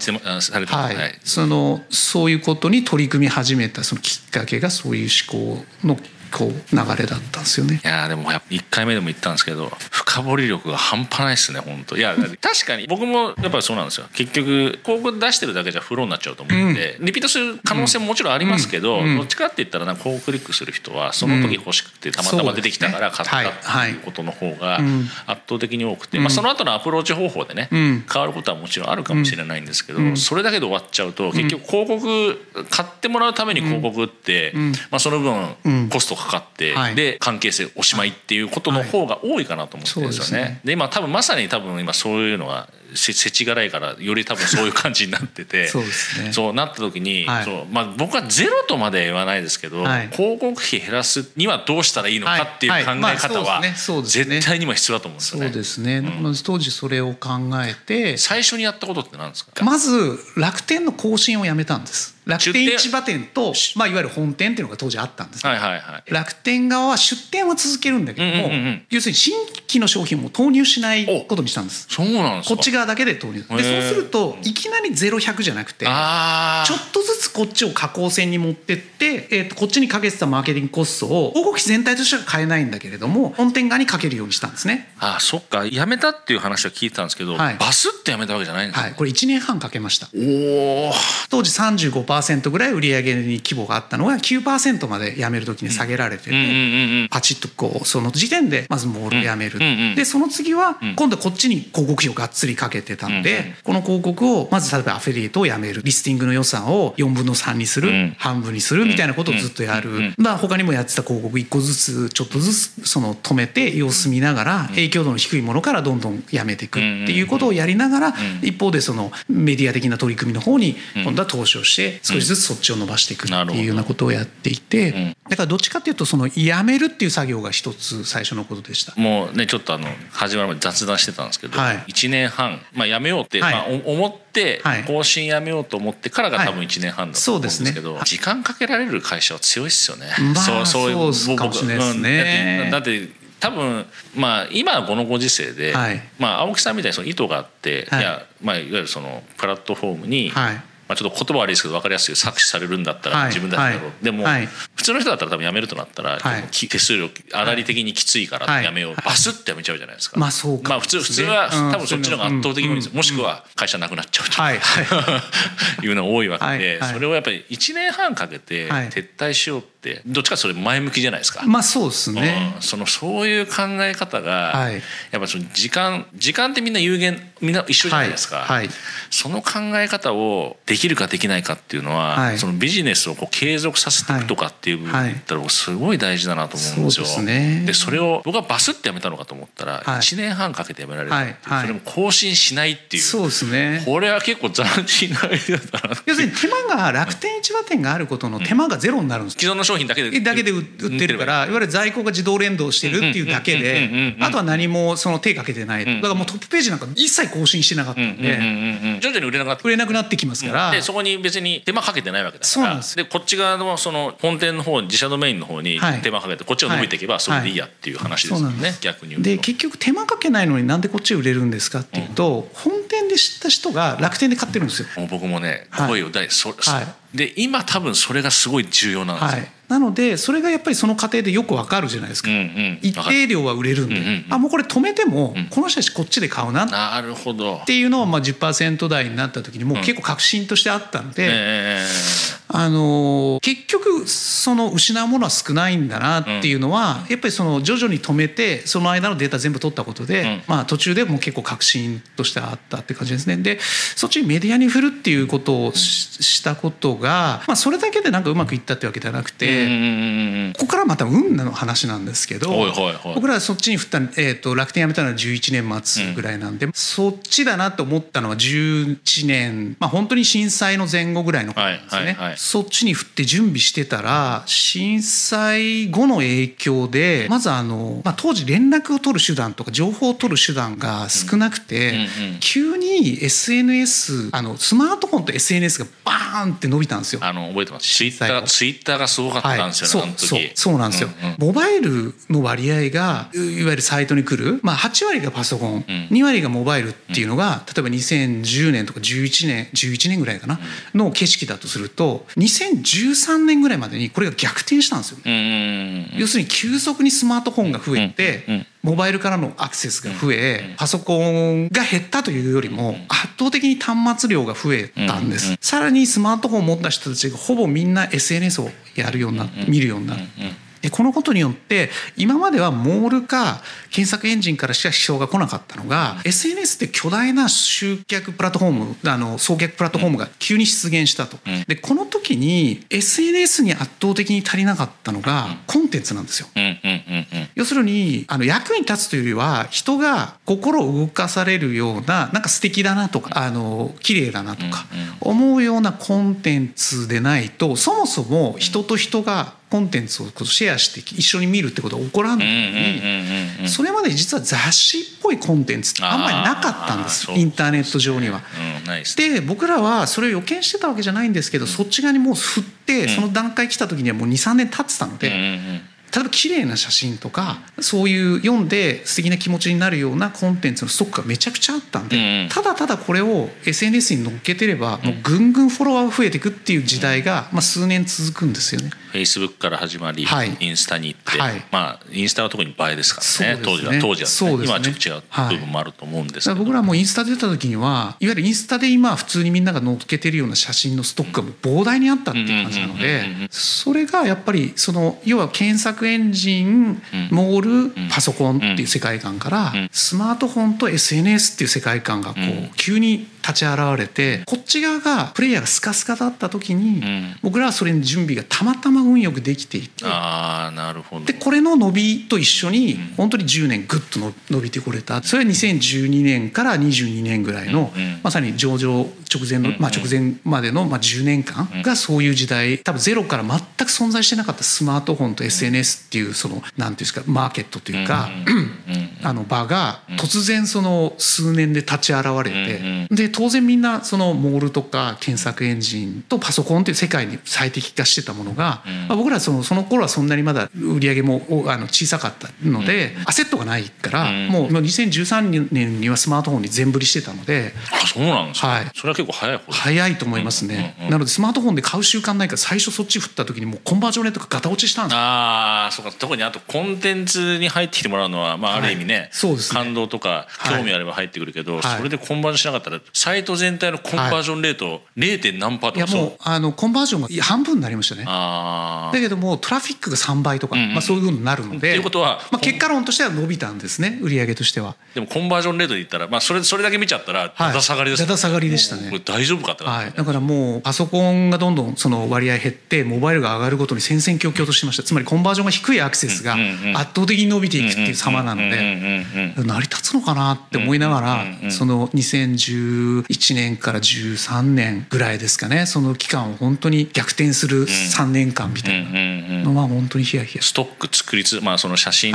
Speaker 1: そのそういうことに取り組み始めたそのきっかけがそういう思考のこう流れだったんですよね。
Speaker 2: いやでもやっぱ1回目でも言ったんですけど深掘り力が半端ないですね本当いや確かに僕もやっぱりそうなんですよ。結局広告出してるだけじゃフローになっちゃうと思うんで、うん、リピートする可能性ももちろんありますけど、どっちかって言ったらなこうクリックする人はその時欲しくてたまたま出てきたから買ったっていうことの方が圧倒的に多くて、まあ、その後のアプローチ方法でね、変わることはもちろんあるかもしれないんですけど、それだけで終わっちゃうと結局広告買ってもらうために広告って、まあ、その分コストかかって、で関係性おしまいっていうことの方が多いかなと思ってるんですよね。で今多分まさに多分今そういうのがせちがらいからより多分そういう感じになってて そうね。そうなった時に、はい、そうまあ、僕はゼロとまで言わないですけど、はい、広告費減らすにはどうしたらいいのかっていう考え方は絶対にも必要だと思うんですよね。
Speaker 1: そうですね、うん、当時それを考えて
Speaker 2: 最初にやったことって何ですか？
Speaker 1: まず楽天の更新をやめたんです。楽天市場店と、まあ、いわゆる本店っていうのが当時あったんです、
Speaker 2: はいはいはい、
Speaker 1: 楽天側は出店は続けるんだけども、うんうんうん、要するに新規の商品も投入しないことにしたんです。
Speaker 2: そうなんです
Speaker 1: こっち側だけで投入。でそうするといきなり0100じゃなくてちょっとずつこっちを下降線に持ってって、えー、とこっちにかけてたマーケティングコストを広告費全体としては変えないんだけれども本店側にかけるようにしたんですね。
Speaker 2: ああそっか。やめたっていう話は聞いてたんですけど、はい、バスってやめたわけじゃないんですか、はい、
Speaker 1: これ1年半かけました。お当時35%ぐらい売り上げに規模があったのが9%までやめるときに下げられてて、パチッとこうその時点でまずモールをやめる、でその次は今度はこっちに広告費をがっつりかけてたんで、この広告をまず例えばアフィリエイトをやめる。リスティングの予算を4分の3にする、半分にするみたいなことをずっとやる、まあ他にもやってた広告1個ずつちょっとずつその止めて様子見ながら影響度の低いものからどんどんやめていくっていうことをやりながら一方でそのメディア的な取り組みの方に今度は投資をして少しずつそっちを伸ばしていくっていうようなことをやっていて、だからどっちかっていうとそのやめるっていう作業が一つ最初のことでした。
Speaker 2: もうねちょっとあの始まるまで雑談してたんですけど、はい、1年半、まあ、やめようって、はい、まあ、思って更新やめようと思ってからが多分1年半だと思うんですけど、はいね、時間かけられる会社は強いっすよね。
Speaker 1: まあ、そうそうそうかもしれないですね。
Speaker 2: だって多分まあ今このご時世で、はい、まあ青木さんみたいにその意図があって、はい、いやまあいわゆるそのプラットフォームに、はいまあ、ちょっと言葉悪いですけど分かりやすい搾取されるんだったら自分だけだろう、はい、でも、はい、普通の人だったら多分辞めるとなったら、はい、手数料粗利的にきついから辞めよう、バスって辞めちゃうじゃないですか、
Speaker 1: まあそうか、
Speaker 2: まあ、普通普通は多分そっちの方が圧倒的に多いです、もしくは会社なくなっちゃうと、はいい。うのが多いわけで、それをやっぱり1年半かけて撤退しようってどっちかそれ前向きじゃないですか。
Speaker 1: まあそうですね、
Speaker 2: うん、そのそういう考え方が、やっぱその時間時間ってみんな有限みんな一緒じゃないですか、はい、その考え方をできるかできないかっていうのは、はい、そのビジネスをこう継続させていくとかっていう部分だったらすごい大事だなと思うんですよ。そで、ね、それを僕はバスってやめたのかと思ったら1年半かけてやめられる、はい、それも更新しないっていう。
Speaker 1: そうですね。
Speaker 2: これは結構斬新なアイデアだな
Speaker 1: 要するに手間が楽天市場店があることの手間がゼロになるんです、
Speaker 2: 既存の商品だけで
Speaker 1: だけで売ってるからいわゆる在庫が自動連動してるっていうだけであとは何もその手かけてないだからもうトップページなんか一切更新してなかったんで。
Speaker 2: 徐々に売れなくなって
Speaker 1: 売れなくなってきますから、
Speaker 2: でそこに別に手間かけてないわけだから。でこっち側のその本店の方自社ドメインの方に手間かけてこっちが伸びていけばそれでいいやっていう話ですよね、逆に
Speaker 1: で結局手間かけないのになんでこっち売れるんですかっていうと、本店で知った人が楽天で買ってるんですよ。
Speaker 2: 僕もね声を大そ、はい、で今多分それがすごい重要なんですよ、はい
Speaker 1: なのでそれがやっぱりその過程でよくわかるじゃないですか、うんうん、一定量は売れるんで、うんうん、あもうこれ止めてもこの人たちこっちで買うな。
Speaker 2: なるほど。
Speaker 1: っていうのをまあ10%台になった時にもう結構確信としてあったので、うんえー、あの結局その失うものは少ないんだなっていうのは、やっぱりその徐々に止めてその間のデータ全部取ったことで、まあ、途中でも結構確信としてあったって感じですね。でそっちにメディアに振るっていうことをしたことが、まあ、それだけでなんかうまくいったってわけではなくて、ここからまた運の話なんですけど、僕らそっちに振った、えー、と楽天辞めたのは11年末ぐらいなんで、そっちだなと思ったのは11年、まあ、本当に震災の前後ぐらいのことですね。そっちに振って準備してたら震災後の影響でまずあの、まあ、当時連絡を取る手段とか情報を取る手段が少なくて、急に SNS あのスマートフォンと SNS がバーンーンって伸びたんですよ。
Speaker 2: あの覚えてます。ツイッターツイッターがすごかったんですよね、はい、
Speaker 1: そうそうなんですよ、うんうん、モバイルの割合がいわゆるサイトに来る、まあ、8割がパソコン、うん、2割がモバイルっていうのが、例えば2010年とか11年11年ぐらいかな、の景色だとすると2013年ぐらいまでにこれが逆転したんですよ、ね、要するに急速にスマートフォンが増えて、モバイルからのアクセスが増え、パソコンが減ったというよりも圧倒的に端末量が増えたんです、さらにスマートフォンを持った人たちがほぼみんな SNS をやるようにな見るようになって。でこのことによって今まではモールか検索エンジンからしか支障が来なかったのが、うん、SNS って巨大な集客プラットフォームあの送客プラットフォームが急に出現したと、うん、でこの時に SNS に圧倒的に足りなかったのがコンテンツなんですよ、要するにあの役に立つというよりは人が心を動かされるようななんか素敵だなとかあの綺麗だなとか思うようなコンテンツでないとそもそも人と人がコンテンツをシェアして一緒に見るってことは起こらないのにそれまで実は雑誌っぽいコンテンツってあんまりなかったんですインターネット上には。で僕らはそれを予見してたわけじゃないんですけどそっち側にもう振ってその段階来た時にはもう23年経ってたので。例えば綺麗な写真とかそういう読んで素敵な気持ちになるようなコンテンツのストックがめちゃくちゃあったんで、ただただこれを SNS に乗っけてればもうぐんぐんフォロワーが増えていくっていう時代がまあ数年続くんですよね。
Speaker 2: フェイスブックから始まり、はい、インスタに行って、はい、まあインスタは特に映えですからね、ね、当時は。当時は、ね、ね、今はちょっと違う部分もあると思うんですけど、
Speaker 1: 僕らもインスタ出た時にはいわゆるインスタで今普通にみんなが載っけてるような写真のストックが膨大にあったっていう感じなのでそれがやっぱりその要は検索エンジンモールパソコンっていう世界観からスマートフォンと SNS っていう世界観がこう急に立ち現れてこっち側がプレイヤーがスカスカだった時に、僕らはそれに準備がたまたま運よくできていて
Speaker 2: あなるほど。
Speaker 1: でこれの伸びと一緒に本当に10年ぐっと伸びてこれた。それは2012年から22年ぐらいの、まさに上場直前の、まあ、直前までの、まあ、10年間がそういう時代多分ゼロから全く存在してなかったスマートフォンと SNS っていうその何ていうんですかマーケットというか、あの場が突然その数年で立ち現れて、で当然みんなそのモールとか検索エンジンとパソコンっていう世界に最適化してたものが、まあ、僕らそのその頃はそんなにまだ売り上げもあの小さかったので、アセットがないから、もう2013年にはスマートフォンに全振りしてたので。
Speaker 2: あそうなんですか、はい、それは結構早い方
Speaker 1: 早いと思いますね、なのでスマートフォンで買う習慣ないから最初そっち振った時にもうコンバージョンレートがガタ落ちしたんです
Speaker 2: ああそうか。特にあとコンテンツに入ってきてもらうのは、まあ、ある意味ね、はい、そうですね。感動とか興味あれば入ってくるけど、はい、それでコンバージョンしなかったらサイト全体のコンバージョンレート 0. 何パーとか
Speaker 1: いやもうあのコンバージョンが半分になりましたね。だけどもトラフィックが3倍とか、うんうん、まあ、そういうふうになるので
Speaker 2: ということは、
Speaker 1: まあ、結果論としては伸びたんですね売上としては。
Speaker 2: でもコンバージョンレートで言ったら、まあ、それそれだけ見ちゃったらだだ下がりです、
Speaker 1: ね、だだ下がりでしたね。
Speaker 2: これ大丈夫かって、
Speaker 1: はい、だからもうパソコンがどんどんその割合減ってモバイルが上がるごとに戦々恐々としました。つまりコンバージョンが低いアクセスが圧倒的に伸びていくっていう様なので成り立つのかなって思いながらその2011年から13年ぐらいですかね。その期間を本当に逆転する3年間みたいなのは本当にヒヤヒヤ
Speaker 2: ストック作りつまあその写真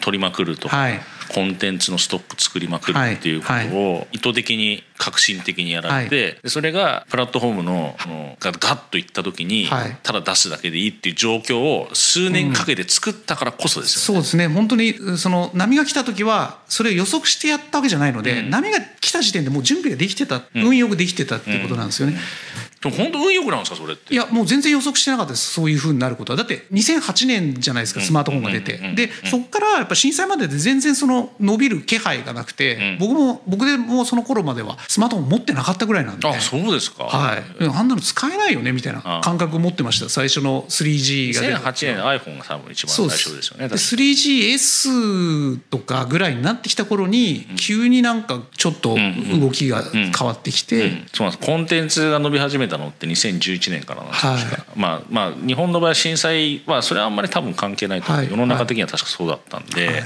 Speaker 2: 撮りまくるとか、はい、コンテンツのストック作りまくるっていうことを意図的に革新的にやられて、はい、それがプラットフォームのがガッといった時に、ただ出すだけでいいっていう状況を数年かけて作ったからこそです
Speaker 1: よね、うん、そうですね。本当にその波が来た時はそれを予測してやったわけじゃないので、うん、波が来た時点でもう準備ができてた、運よくできてたっていうことなんですよね。
Speaker 2: でも本当運よくなんですかそれって？
Speaker 1: いやもう全然予測してなかったですそういうふうになることは。だって2008年じゃないですかスマートフォンが出て。でそこからやっぱ震災までで全然その伸びる気配がなくて、僕も僕でもその頃まではスマートフォン持ってなかったぐらいなんで。
Speaker 2: あそうですか。
Speaker 1: はい。あんなの使えないよねみたいな感覚を持ってました最初の 3G が
Speaker 2: 2008年の。iPhone が多分一番最初ですよね
Speaker 1: 3GS とかぐらいになってきた頃に急になんかちょっと動きが変わってきて、
Speaker 2: そうなんです。コンテンツが伸び始めたのって2011年からなんですはい、まあまあ日本の場合震災はそれはあんまり多分関係ないと思う、はい、世の中的には確かそうだったんで、はい、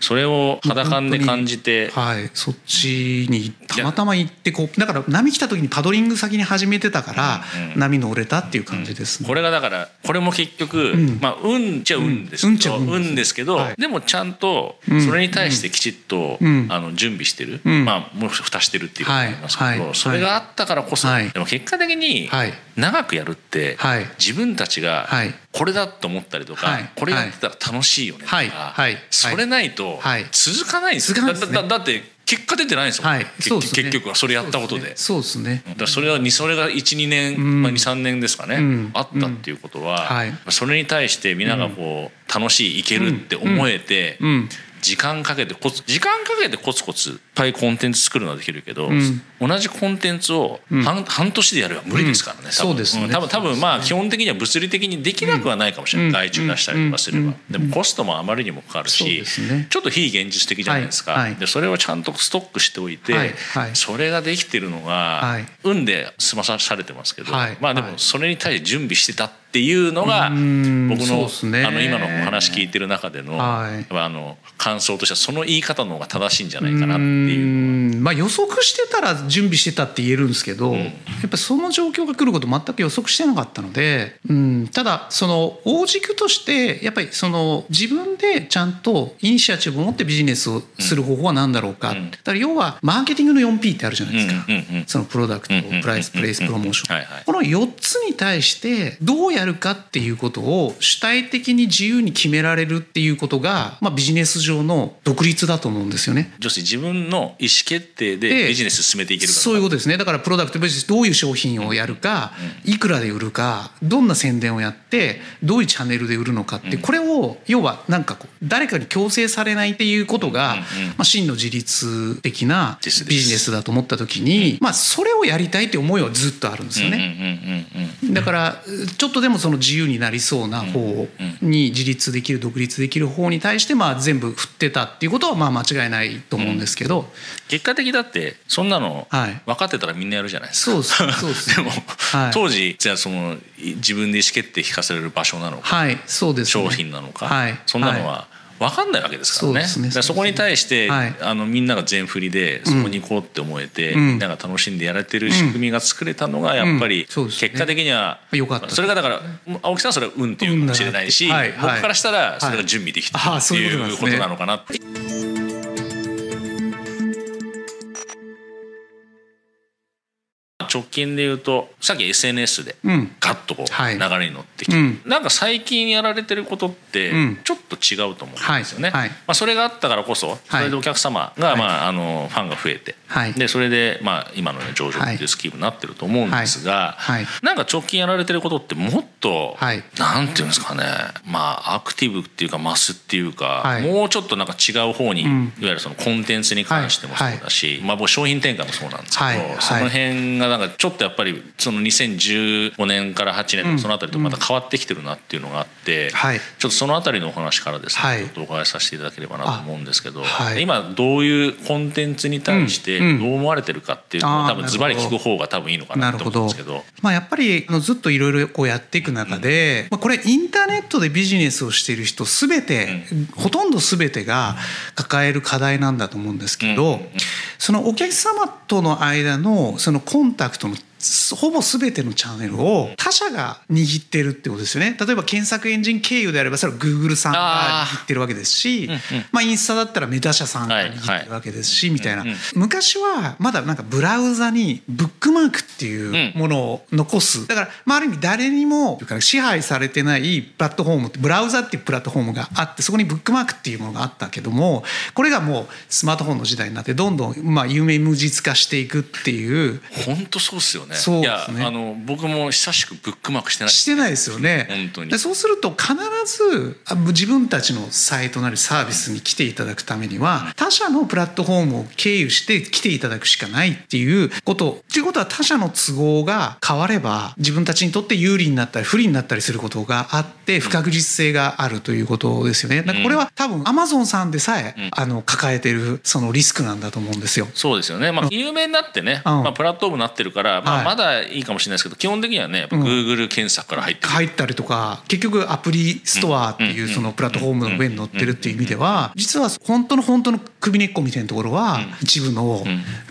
Speaker 2: それを肌感で感じて、
Speaker 1: はい、そっちにたまたま行ってこうだから波来た時にパドリング先に始めてたから、波乗れたっていう感じです、
Speaker 2: ね、これがだからこれも結局、うん、まあ運っちゃ運ですけど、うん、運ですけど、はい、でもちゃんとそれに対してきちっと、あの準備してる、まあもう蓋してるっていうことになりますけど、それがあったからこそ、でも結果的に、長くやるって、自分たちがこれだと思ったりとか、これやってたら楽しいよねとか、それないと続かないんですよ、だだって結果出てないんですよ、はい、結結局はそれやったことで。
Speaker 1: そうですね。
Speaker 2: だそれはそれが12年、うん、まあ、23年ですかね、うん、あったっていうことは、はい、それに対して皆がこう楽しいいけるって思えて、時間かけてコツ時間かけてコツコツいっぱいコンテンツ作るのはできるけど、うん、同じコンテンツを半うん、半年でやれば無理ですからね、
Speaker 1: そうですね。
Speaker 2: 多分多分まあ基本的には物理的にできなくはないかもしれない、外注出したりとかすれば、でもコストもあまりにもかかるし、ね、ちょっと非現実的じゃないですか、はい。はい、でそれをちゃんとストックしておいて、はい。それができてるのが、運で済まされてますけど、まあでもそれに対して準備してたってっていうのが僕の,、ね、あの今のお話聞いてる中での,、はい、あの感想としてはその言い方の方が正しいんじゃないかなっていう
Speaker 1: まあ、予測してたら準備してたって言えるんですけど、うん、やっぱその状況が来ること全く予測してなかったので、うん、ただその大軸としてやっぱりその自分でちゃんとイニシアチブを持ってビジネスをする方法は何だろうか、うん、だから要はマーケティングの 4P ってあるじゃないですか、そのプロダクトプライスプレイスプロモーション。この4つに対してどうやるかっていうことを主体的に自由に決められるっていうことが、まあ、ビジネス上の独立だと思うんですよね。
Speaker 2: 女子自分の意思決定でビジネス進めていけるか
Speaker 1: そういうことですね。だからプロダクトビジネスどういう商品をやるか、いくらで売るかどんな宣伝をやってどういうチャンネルで売るのかって、これを要はなんかこう誰かに強制されないっていうことが、まあ、真の自立的なビジネスだと思った時に、まあ、それをやりたいって思いはずっとあるんですよね。だからちょっとでもその自由になりそうな方に自立できる独立できる方に対してまあ全部振ってたっていうことはまあ間違いないと思うんですけど、
Speaker 2: 結果的だってそんなの分かってたらみんなやるじゃないです
Speaker 1: か、はい、そうですそう。で す
Speaker 2: でも、はい、当時じゃあその自分で意思決定引かせれる場所なのか、
Speaker 1: はいそうです、
Speaker 2: ね、商品なのか、はい、そんなのは、分かんないわけですからね。そね。そこに対して、はい、あのみんなが全振りでそこに行こうって思えて、うん、みんなが楽しんでやられてる仕組みが作れたのがやっぱり、結果的には、それがだから青木さんはそれは運っていうかもしれないし、はい、僕からしたらそれが準備できてるっていうことなのかなって。直近で言うとさっき SNS でガッとこう流れに乗ってきて、うん、なんか最近やられてることってちょっと違うと思うんですよね。はい。はい、まあ、それがあったからこそそれでお客様が、まあ、あのファンが増えて、はい、でそれで、まあ、今の、ね、上場っていうスキームになってると思うんですが、はい。なんか直近やられてることってもっと、はい、なんていうんですかねまあアクティブっていうかマスっていうか、もうちょっとなんか違う方に、うん、いわゆるそのコンテンツに関してもそうだし、まあ、僕商品展開もそうなんですけど、その辺がなんかちょっとやっぱりその2015年から8年とかそのあたりとまた変わってきてるなっていうのがあって、ちょっとそのあたりのお話からですね、ちょっとお伺いさせていただければなと思うんですけど、今どういうコンテンツに対してどう思われてるかっていうのを多分ズバリ聞く方が多分いいのかなと思うんですけど。
Speaker 1: まあ、やっぱりずっといろいろこうやっていく中で、まあ、これインターネットでビジネスをしている人全て、ほとんど全てが抱える課題なんだと思うんですけど、そのお客様との間のそのコンタタクトのほぼ全てのチャンネルを他社が握ってるってことですよね。例えば検索エンジン経由であればそれはグーグルさんが握ってるわけですし、まあ、インスタだったらメタ社さんが握ってるわけですし、みたいな、昔はまだなんかブラウザにブックマークっていうものを残す。だから、まあ、ある意味誰にも支配されてないプラットフォームってブラウザっていうプラットフォームがあってそこにブックマークっていうものがあったけどもこれがもうスマートフォンの時代になってどんどんまあ有名無実化していくっていう。
Speaker 2: 本当そうですよねそうですね。あの僕も久しくブックマークしてない、
Speaker 1: してないですよね。
Speaker 2: 本当に。
Speaker 1: でそうすると必ず自分たちのサイトなりサービスに来ていただくためには他社のプラットフォームを経由して来ていただくしかないっていうことっていうことは他社の都合が変われば自分たちにとって有利になったり不利になったりすることがあって不確実性があるということですよね。これは多分アマゾンさんでさえ、あの抱えてるそのリスクなんだと思うんですよ。
Speaker 2: そうですよね。まあ有名になってね、まあプラットフォームになってるから、まあまだいいかもしれないですけど基本的にはねやっぱ Google 検索から入って、うん、
Speaker 1: 入ったりとか結局アプリストアっていうそのプラットフォームの上に載ってるっていう意味では実は本当の本当の首根っこみたいなところは一部の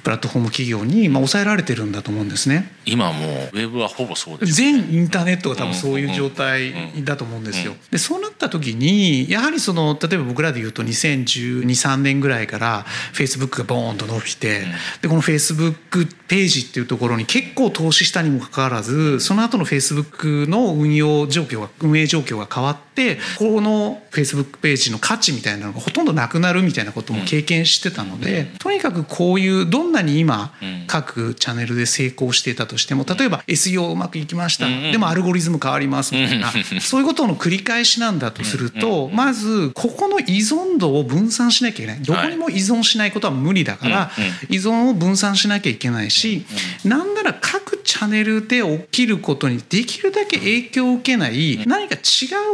Speaker 1: プラットフォーム企業にまあ抑えられてるんだと思うんですね。
Speaker 2: 今もうウェブはほぼそうです、
Speaker 1: ね、全インターネットが多分そういう状態だと思うんですよ。でそうなった時にやはりその例えば僕らで言うと201213年ぐらいからフェイスブックがボーンと伸びてでこのフェイスブックページっていうところに結構投資したにもかかわらずその後のフェイスブックの運用状況が運営状況が変わってこのフェイスブックページの価値みたいなのがほとんどなくなるみたいなことも経験してたので、とにかくこういうどんなに今各チャンネルで成功していたとしても例えば SEO うまくいきました、でもアルゴリズム変わりますみたいな、そういうことの繰り返しなんだとすると、まずここの依存度を分散しなきゃいけない。どこにも依存しないことは無理だから、依存を分散しなきゃいけないし、なんなら各チャンネルで起きることにできるだけ影響を受けない何か違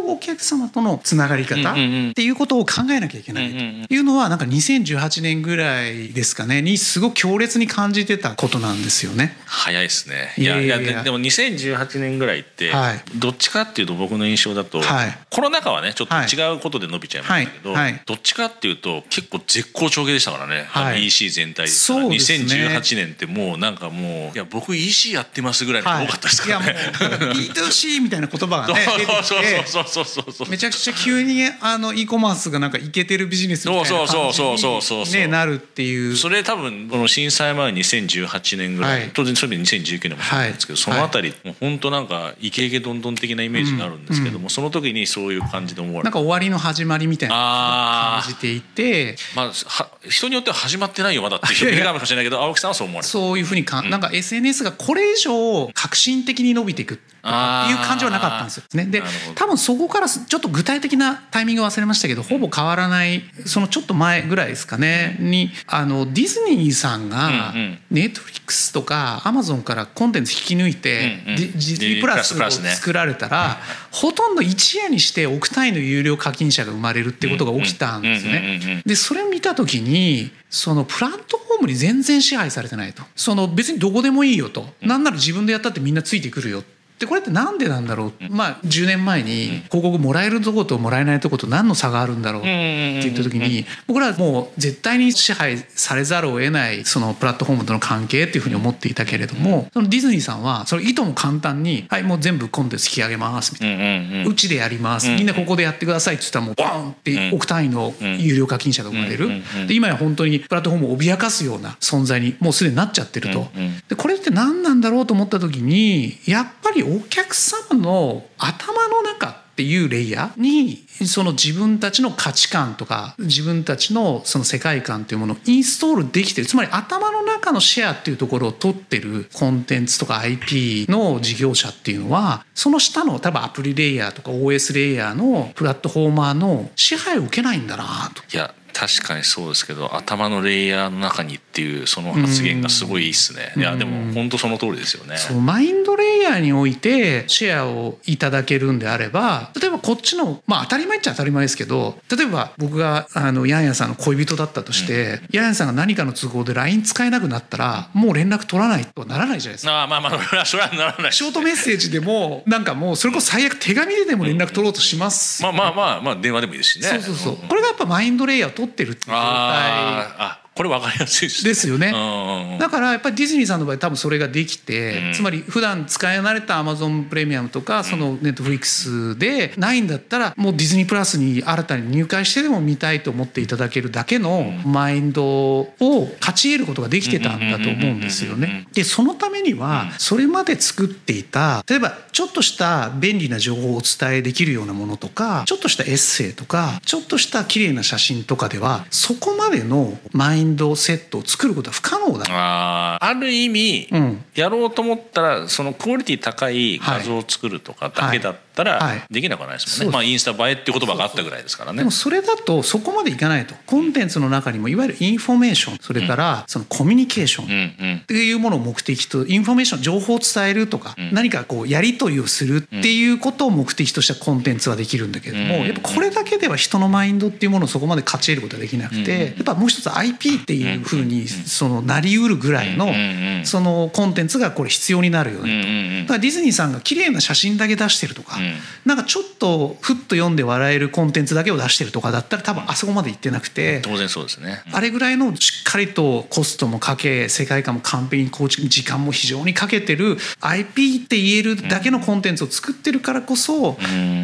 Speaker 1: うお客様とのつながり方っていうことを考えなきゃいけないというのはなんか2018年ぐらいですかねにすごく強烈に感じてたことなんですよね。
Speaker 2: 早いですね。いやいやでも2018年ぐらいって、どっちかっていうと僕の印象だと、はい、コロナ禍はねちょっと違うことで伸びちゃいましたけど、はい。はい、どっちかっていうと結構絶好調でしたからね、はい、EC 全体でね、2018年ってもうなんかもういや僕 EC やってますぐらいの多かったですからね。
Speaker 1: B2C みたいな言葉がね出てきてめちゃくちゃ急にあの e コマースがなんかいけてるビジネスみたいな感じに、ね、なるっていう
Speaker 2: それ多分この震災前2018年ぐらい、はい、当然それで2019年もそうなんですけど、はい、そのあたり、もう本当なんかイケイケどんどん的なイメージがあるんですけども、うん、その時にそういう感じで思われ
Speaker 1: なんか終わりの始まりみたいな感じていて
Speaker 2: まあは人によっては始まってないよまだっていうかもしれないけど青木さんはそう思われる
Speaker 1: そういうふうにか、うん、なんか SNS がこれ以上革新的に伸びていく。いう感じはなかったんですよ。ね、で多分そこからちょっと具体的なタイミング忘れましたけどほぼ変わらないそのちょっと前ぐらいですかね。にあのディズニーさんがネットフリックスとかアマゾンからコンテンツ引き抜いて、ディズニープラスを作られたら、ほとんど一夜にして億単位の有料課金者が生まれるってことが起きたんですね。でそれを見た時にそのプラットフォームに全然支配されてないとその別にどこでもいいよと、なんなら自分でやったってみんなついてくるよでこれって何でなんだろう、まあ10年前に広告もらえるとこともらえないとこと何の差があるんだろう？って言った時に僕らはもう絶対に支配されざるを得ないそのプラットフォームとの関係っていうふうに思っていたけれどもそのディズニーさんはそれいとも簡単に「はいもう全部コンテンツ引き上げます」みたいな「うちでやります」みんなここでやってくださいって言ったらもうボンって億単位の有料課金者が生まれる。で今や本当にプラットフォームを脅かすような存在にもうすでになっちゃってると。でこれって何なんだろうと思った時にやっぱりお客様の頭の中っていうレイヤーにその自分たちの価値観とか自分たちのその世界観というものをインストールできてるつまり頭の中のシェアっていうところを取ってるコンテンツとか IP の事業者っていうのはその下の多分アプリレイヤーとか OS レイヤーのプラットフォーマーの支配を受けないんだなと。
Speaker 2: いや確かにそうですけど頭のレイヤーの中にっていうその発言がすごいいいっすね、いやでも本当その通りですよね。
Speaker 1: そうマインドレイヤーにおいてシェアをいただけるんであれば例えばこっちのまあ当たり前っちゃ当たり前ですけど例えば僕があのヤンヤさんの恋人だったとして、うん、ヤンヤさんが何かの都合で LINE 使えなくなったらもう連絡取らないとならないじゃないですか。
Speaker 2: あまあまあそれはならない。
Speaker 1: ショートメッセージでもなんかもうそれこそ最悪手紙ででも連絡取ろうとします、
Speaker 2: うん、まあまあまあまあ電話でもいいですしね。
Speaker 1: そうそうそう、これがやっぱマインドレイヤーを取ってるっていう状態。
Speaker 2: あこれ分かりやすいです、
Speaker 1: ね、ですよね、だからやっぱりディズニーさんの場合多分それができて、うん、つまり普段使い慣れたアマゾンプレミアムとかそのネットフリックスでないんだったらもうディズニープラスに新たに入会してでも見たいと思っていただけるだけのマインドを勝ち得ることができてたんだと思うんですよね。でそのためにはそれまで作っていた例えばちょっとした便利な情報をお伝えできるようなものとかちょっとしたエッセイとかちょっとした綺麗な写真とかではそこまでのマインドンドセットを作ることは不可能だ。
Speaker 2: あある意味、うん、やろうと思ったらそのクオリティ高い画像を作るとかだけだったらできなくはないですもんね、はい、まあ、インスタ映えっていう言葉があったぐらいですからね。
Speaker 1: でもそれだとそこまでいかないと。コンテンツの中にもいわゆるインフォメーションそれからそのコミュニケーションっていうものを目的とインフォメーション情報を伝えるとか、何かこうやり取りをするっていうことを目的としたコンテンツはできるんだけれどもやっぱこれだけでは人のマインドっていうものをそこまで勝ち得ることはできなくてやっぱもう一つ IP っていうふうにそのなりうるぐらいのそのコンテンツがこれ必要になるよねと。だからディズニーさんが綺麗な写真だけ出してるとかん、なんかちょっとふっと読んで笑えるコンテンツだけを出してるとかだったら多分あそこまで行ってなくて
Speaker 2: 当然そうですね、
Speaker 1: あれぐらいのしっかりとコストもかけ世界観も完璧に構築時間も非常にかけてる IP って言えるだけのコンテンツを作ってるからこそ、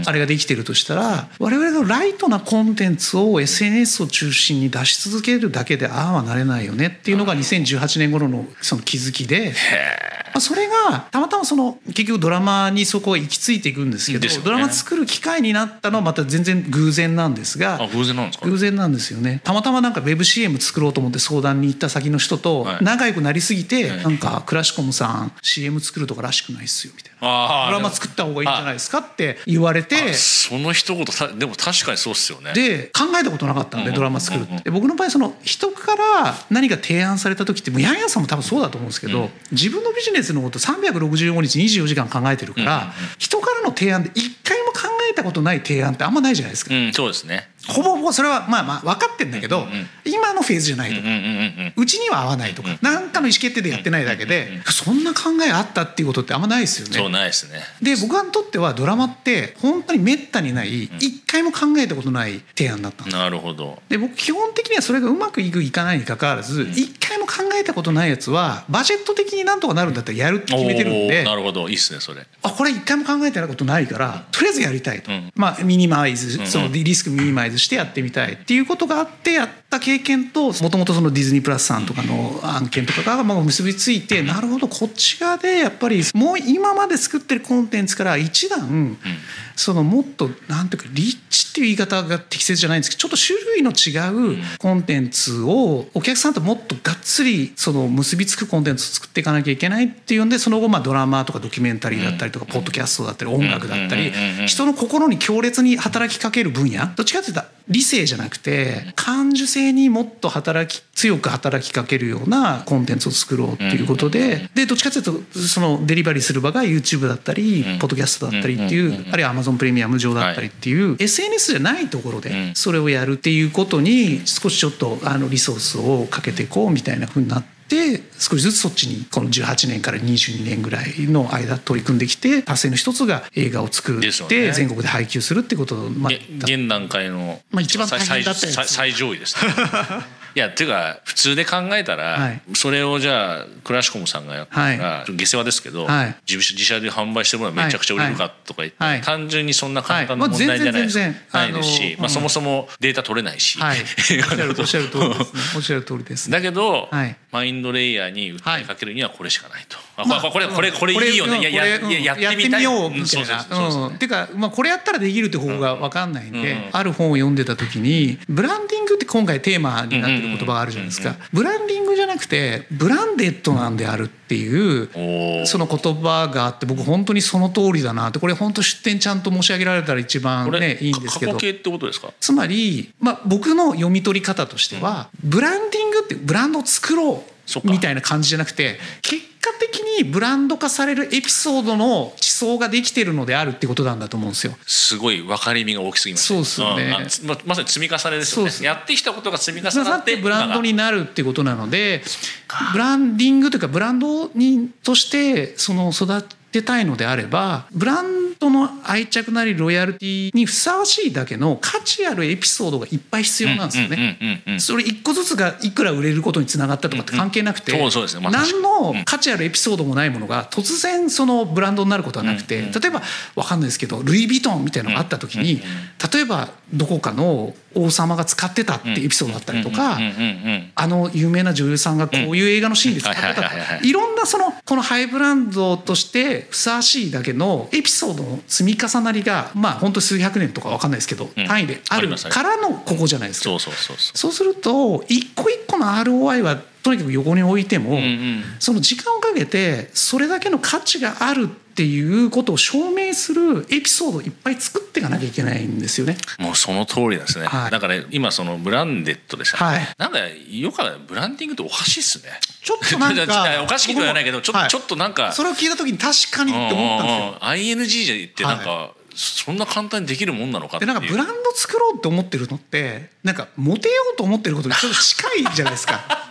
Speaker 1: あれができてるとしたら我々のライトなコンテンツを SNS を中心に出し続けるだけでああはなれないよねっていうのが2018年頃のその気づきで。まあ、それがたまたまその結局ドラマにそこは行き着いていくんですけど、ね、ドラマ作る機会になったのはまた全然偶然なんですが
Speaker 2: 偶然なんですか？
Speaker 1: 偶然なんですよね。たまたまなんか WebCM 作ろうと思って相談に行った先の人と仲良くなりすぎて、はい、なんかクラシコムさん CM 作るとからしくないっすよみたいな。ドラマ作った方がいいんじゃないですかって言われて
Speaker 2: その一言でも確かにそうっすよね。
Speaker 1: で考えたことなかったんで、ドラマ作るって。僕の場合その人から何か提案された時ってもうヤンヤンさんも多分そうだと思うんですけど、うん、自分のビジネスのこと365日24時間考えてるから、人からの提案で一回も考えたことない提案ってあんまないじゃないですか、
Speaker 2: うん、そうですね。
Speaker 1: ほぼほぼそれはまあまあ分かってんだけど、うんうん、今のフェーズじゃないとか、うちには合わないとか。何、かの意思決定でやってないだけで、そんな考えあったっていうことってあんまないですよね。
Speaker 2: そうないですね。
Speaker 1: で僕にとってはドラマって本当にめったにない一回も考えたことない提案だった
Speaker 2: なるほど。
Speaker 1: で僕基本的にはそれがうまくいくいかないにかかわらず一回も考えたことないやつはバジェット的になんとかなるんだったらやるって決めてるんで。
Speaker 2: なるほど。いいっすねそれ。
Speaker 1: あこれ一回も考えてないことないからとりあえずやりたいと、うん、まあミニマイズそのリスクミニマイズしてやってみたいっていうことがあってやった経験ともともとそのディズニープラスさんとかの案件とかがまあ結びついてなるほどこっち側でやっぱりもう今まで作ってるコンテンツから一段そのもっとなんていうかリッチっていう言い方が適切じゃないんですけどちょっと種類の違うコンテンツをお客さんともっとがっつりその結びつくコンテンツを作っていかなきゃいけないっていうんでその後まあドラマとかドキュメンタリーだったりとかポッドキャストだったり音楽だったり人の心に強烈に働きかける分野どっちかっていうと理性じゃなくて感受性にもっと働き強く働きかけるようなコンテンツを作ろうっていうことででどっちかっていうとそのデリバリーする場が YouTube だったりポッドキャストだったりっていうあるいは Amazon プレミアム上だったりっていう SNS じゃないところでそれをやるっていうことに少しちょっとあのリソースをかけていこうみたいなふうになって。で少しずつそっちにこの18年から22年ぐらいの間取り組んできて達成の一つが映画を作って全国で配給するってことを、
Speaker 2: まあ、現段階の、
Speaker 1: まあ、一番大変だった
Speaker 2: 最上位です、ね いやっていうか普通で考えたら、はい、それをじゃあクラシコムさんがやったら、はい、下世話ですけど、はい、自自社で販売してもらめちゃくちゃ売れるかとか言って、はい、単純にそんな簡単な問題じゃないですないですし、まあ、そもそもデータ取れないし、
Speaker 1: はい、おっしゃる通りです、ね、おっしゃる通りです
Speaker 2: だけど、マインドレイヤーに訴えかけるにはこれしかないと。まあ、これこれこれいいよね、やややってみようみたいな。
Speaker 1: っていうか、まあ、これやったらできるって方法が分かんないんで、ある本を読んでた時にブランディングって今回テーマになってる言葉があるじゃないですか。かブランディングじゃなくてブランデッドなんであるっていうその言葉があって僕本当にその通りだなってこれ本当出典ちゃんと申し上げられたら一番ねいいんですけど。つまり、まあ、僕の読み取り方としては、ブランディングってブランドを作ろうみたいな感じじゃなくて結果的にブランド化されるエピソードの地層ができてるのであるってことなんだと思うんですよ。
Speaker 2: すごい分かりみが大きすぎます、
Speaker 1: そうですよね、
Speaker 2: うんま。まさに積み重ねですよね。やってきたことが積み重なって
Speaker 1: ブランドになるってことなのでブランディングというかブランドにとしてその育てたいのであればブランドの愛着なりロイヤルティにふさわしいだけの価値あるエピソードがいっぱい必要なんですよね。それ一個ずつがいくら売れることにつながったとかって関係なくて、何の価値あるエピソードもないものが突然そのブランドになることはなくて、例えば分かんないですけどルイ・ヴィトンみたいなのがあった時に例えばどこかの王様が使ってたってエピソードだったりとかあの有名な女優さんがこういう映画のシーンで使ってたいろんなそのこのハイブランドとしてふさわしいだけのエピソードの積み重なりがまあ本当数百年とか分かんないですけど単位であるからのここじゃないですか。そうすると一個一個の ROI はとにかく横に置いても、その時間をかけてそれだけの価値があるっていうことを証明するエピソードをいっぱい作っていかなきゃいけないんですよね。
Speaker 2: もうその通りですね。はい、だから今そのブランデッドでした、はい、なんかよくブランディングっておかしいっすね。
Speaker 1: ちょっとなんか
Speaker 2: おかしいとはないけどちょ,、はい、ちょっとなんか
Speaker 1: それを聞いた時に確かにって思ったんですよ。
Speaker 2: ING じゃってなんか、はいそんな簡単にできるもんなのか
Speaker 1: でなんかブランド作ろうって思ってるのってなんかモテようと思ってることにちょっと近いじゃないですか。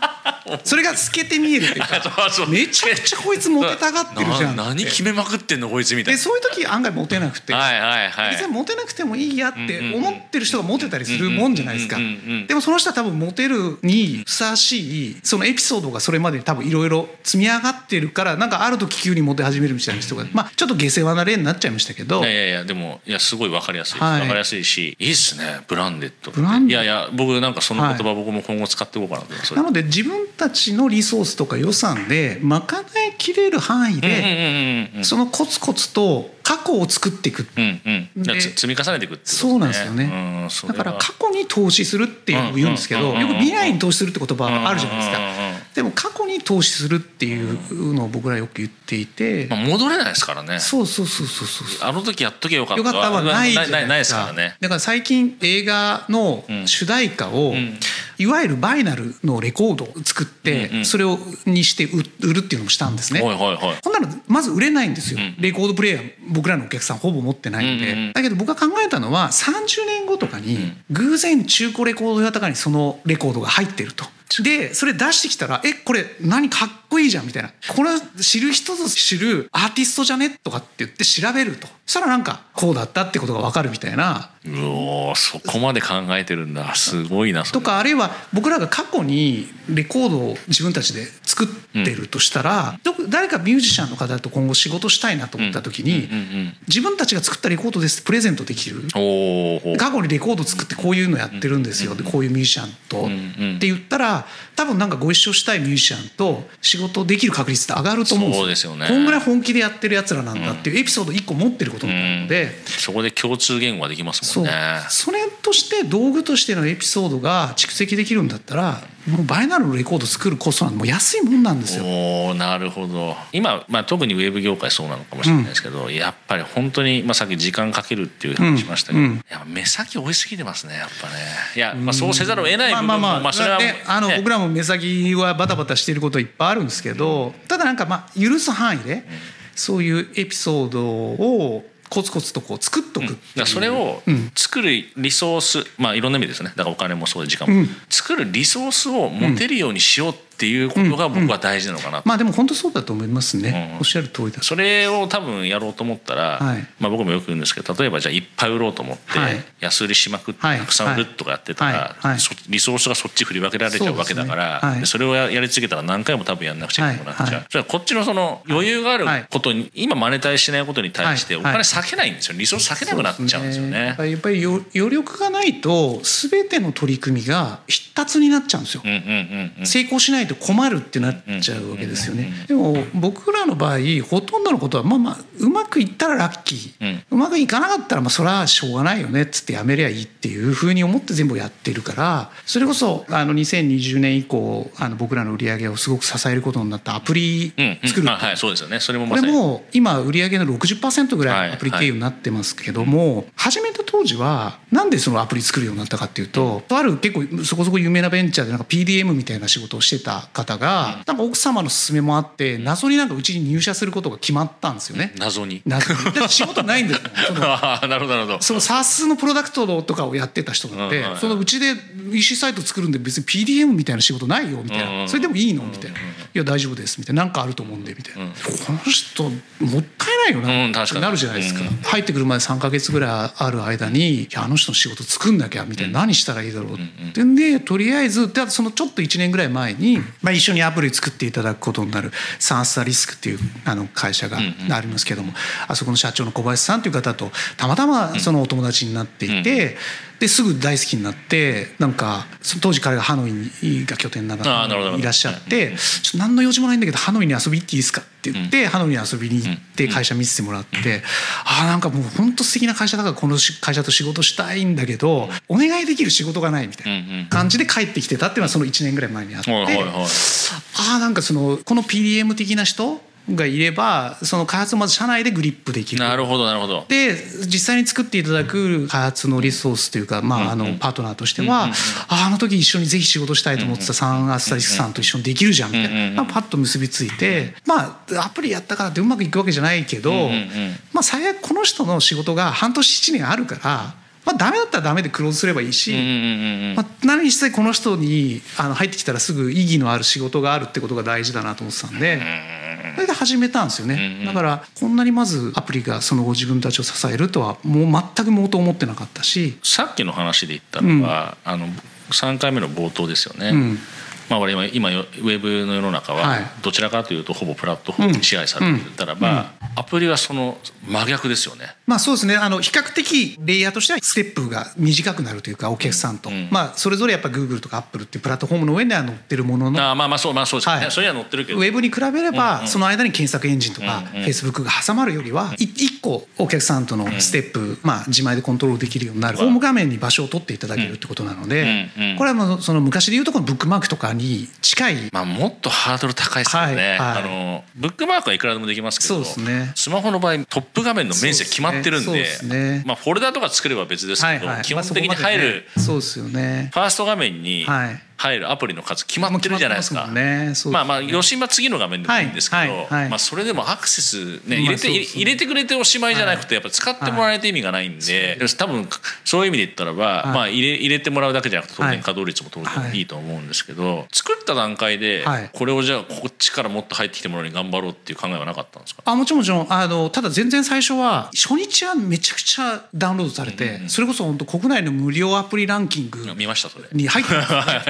Speaker 1: それが透けて見えるっていうか めちゃくちゃこいつモテたがってるじゃん。
Speaker 2: 何決めまくってんのこいつみたいな。
Speaker 1: でそういう時案外モテなくて。
Speaker 2: はいはいはい。
Speaker 1: 別にモテなくてもいいやって思ってる人がモテたりするもんじゃないですか。でもその人は多分モテるにふさわしいそのエピソードがそれまで多分いろいろ積み上がってるからなんかある時急にモテ始めるみたいな人がまあちょっと下世話な例になっちゃいましたけど。
Speaker 2: いやいやいやでもいやすごい分かりやすい、分かりやすいしいいっすねブランデッドいやいや僕なんかその言葉、僕も今後使っていこうかなと
Speaker 1: なので自分たちのリソースとか予算で賄いきれる範囲でそのコツコツと過去を作っていく、
Speaker 2: うんうん、積み重ねていくって、ね、
Speaker 1: そうなんですよね、うん、だから過去に投資するっていう言うんですけどよく未来に投資するって言葉あるじゃないですかでも過去に投資するっていうのを僕らよく言っていて、
Speaker 2: まあ、戻れないですからね。
Speaker 1: そうそうそうそうそう。
Speaker 2: あの時やっとけよかった。
Speaker 1: よかったはないじゃ
Speaker 2: ないですか、ね、
Speaker 1: だから最近映画の主題歌を、うん。いわゆるバイナルのレコードを作って、それをにして売るっていうのもしたんですね。
Speaker 2: はいはいはい、
Speaker 1: こんなのまず売れないんですよ、レコードプレーヤー僕らのお客さんほぼ持ってないんで、だけど僕が考えたのは30年後とかに偶然中古レコード屋とかにそのレコードが入ってると。でそれ出してきたら「えこれ何かっこいいじゃん」みたいな「これ知る人ぞ知るアーティストじゃね?」とかって言って調べると。そしたらなんかこうだったってことが分かるみたいな。
Speaker 2: うおそこまで考えてるんだ。すごいな
Speaker 1: とかあるいは僕らが過去にレコードを自分たちで作ってるとしたら、うん、誰かミュージシャンの方と今後仕事したいなと思った時に、自分たちが作ったレコードですってプレゼントできる。過去にレコー。ド作ってこういうのやってるんですよ、うん、こういうミュージシャンと、って言ったら多分なんかご一緒したいミュージシャンと仕事できる確率って上がると思うんですよ。
Speaker 2: そうですよね。
Speaker 1: こんぐらい本気でやってるやつらなんだっていうエピソード1個持ってることなので、
Speaker 2: そこで共通言語ができますもんね。
Speaker 1: それとして道具としてのエピソードが蓄積できるんだったらもうバイナルのレコード作るコストなんてもう安いもんなんですよ。
Speaker 2: おなるほど。今、まあ、特にウェブ業界そうなのかもしれないですけど、うん、やっぱり本当に、まあ、さっき時間かけるっていう話しましたけど、うん。うん、目先多いすぎてますねやっぱね。いや、まあ、そうせざるを得ない部分も、まあまあまあ、それは、ね、
Speaker 1: あの僕らも目先はバタバタしていることいっぱいあるんですけど、ただなんかまあ許す範囲で、そういうエピソードをコツコツとこう作っとく、
Speaker 2: うん、それを作るリソース、まあいろんな意味ですね。だからお金もそうで時間も、うん、作るリソースを持てるようにしようっていうことが僕は大事なのかな、うんうん、
Speaker 1: まあでも本当そうだと思いますね、うん、おっしゃる通りだ
Speaker 2: それを多分やろうと思ったら、はい、まあ僕もよく言うんですけど例えばじゃあいっぱい売ろうと思って、安売りしまくってたくさん売るとかやってたら、はい、リソースがそっち振り分けられちゃうわけだから、そ、ね,、それをやり続けたら何回も多分やんなくちゃいけなくなっちゃう、じゃあこっちのその余裕があることに、今マネタイしないことに対してお金避けないんですよ。リソース避けなくなっちゃうんですよね。
Speaker 1: ね。やっぱり余力がないと全ての取り組みが必達になっちゃうんですよ。成功しないと困るってなっちゃうわけですよね。でも僕らの場合ほとんどのことはまあまあうまくいったらラッキー、うまくいかなかったらまあそれはしょうがないよねっつってやめりゃいいっていうふうに思って全部やってるからそれこそあの2020年以降あの僕らの売り上げをすごく支えることになったアプリ作る、
Speaker 2: はいそうですよね。それも
Speaker 1: これも今売り上げの60%ぐらいアプリ経由になってますけども、始めた当時はなんでそのアプリ作るようになったかっていうととある結構そこそこ有名なベンチャーでなんか PDM みたいな仕事をしてた方が、なんか奥様の勧めもあって謎になんかうちに入社することが決まったんですよね。
Speaker 2: 謎に。
Speaker 1: 謎にだ仕事ないんですよ。
Speaker 2: なるほどなるほど。
Speaker 1: その SARS のプロダクトとかをやってた人がって、そのうちで EC サイト作るんで別に PDM みたいな仕事ないよみたいな、それでもいいのみたいな「いや大丈夫です」みたいな「何かあると思うんで」みたいな、この人もったいないよなってなるじゃないですか、入ってくるまで3か月ぐらいある間に「いやあの人の仕事作んなきゃ」みたいな、何したらいいだろうって。んでとりあえずでそのちょっと1年ぐらい前に、まあ、一緒にアプリ作っていただくことになるサンサリスクっていうあの会社がありますけども、あそこの社長の小林さんという方とたまたまそのお友達になっていて、ですぐ大好きになってなんか当時彼がハノイが拠点ながらいらっしゃってちょっと何の用事もないんだけどハノイに遊び行っていいですかって言って、ハノイに遊びに行って会社見せてもらって、ああなんかもう本当素敵な会社だからこの会社と仕事したいんだけどお願いできる仕事がないみたいな感じで帰ってきてたっていうのはその1年ぐらい前にあって、ああなんかそのこの PDM 的な人がいればその開発をまず社内でグリップできる。
Speaker 2: なるほどなるほど。
Speaker 1: で実際に作っていただく開発のリソースというか、まあ、あのパートナーとしては、ああの時一緒にぜひ仕事したいと思ってたサンアスタリスクさんと一緒にできるじゃんみたいな、まあ、パッと結びついてまあアプリやったからってうまくいくわけじゃないけど、まあ、最悪この人の仕事が半年7年あるからまあダメだったらダメでクローズすればいいし、まあ、何にしてこの人にあの入ってきたらすぐ意義のある仕事があるってことが大事だなと思ってたんで。それで始めたんですよね、だからこんなにまずアプリがその後自分たちを支えるとはもう全くもと思ってなかったし。
Speaker 2: さっきの話で言ったのは、うん、あの3回目の冒頭ですよね、うんまあ、我々今ウェブの世の中はどちらかというとほぼプラットフォームに支配されていたらば、アプリはその真逆ですよね。
Speaker 1: まあそうですね。あの比較的レイヤーとしてはステップが短くなるというかお客さんと、うん、まあそれぞれやっぱグーグルとかアップルっていうプラットフォームの上には載ってるものの。
Speaker 2: あまあまあそうまあそうですね、はい、それは載ってるけど。
Speaker 1: ウェブに比べれば、その間に検索エンジンとか、フェイスブックが挟まるよりは一個お客さんとのステップ、まあ自前でコントロールできるようになる、ホーム画面に場所を取っていただけるってことなので、これはもうその昔でいうとこのブックマークとかに近い。
Speaker 2: まあ、もっとハードル高いですよね、はいはい、あのブックマークはいくらでもできますけどね、スマホの場合トップ画面の面積決まってるんで、ね、まあ、フォルダとか作れば別ですけど、はいはい、基本的に入る、
Speaker 1: まあ、そうですよね。
Speaker 2: ファースト画面に、はい入るアプリの数決まってるじゃないですか。ね、まあまあ余震は次の画面でもいいんですけど、はいはいはい、まあそれでもアクセスね入れて、入れてくれておしまいじゃなくてやっぱ使ってもらわないと意味がないんで、多分そういう意味で言ったらば、まあ入れ入れてもらうだけじゃなくて当然稼働率も当然い。いと思うんですけど、作った段階でこれをじゃあこっちからもっと入ってきてもらうに頑張ろうっていう考えはなかったんですか？
Speaker 1: あもちろんもちろん。あのただ全然最初は初日はめちゃくちゃダウンロードされて、うん。うん、それこそ本当国内の無料アプリランキング
Speaker 2: 見ましたそれ。
Speaker 1: に入って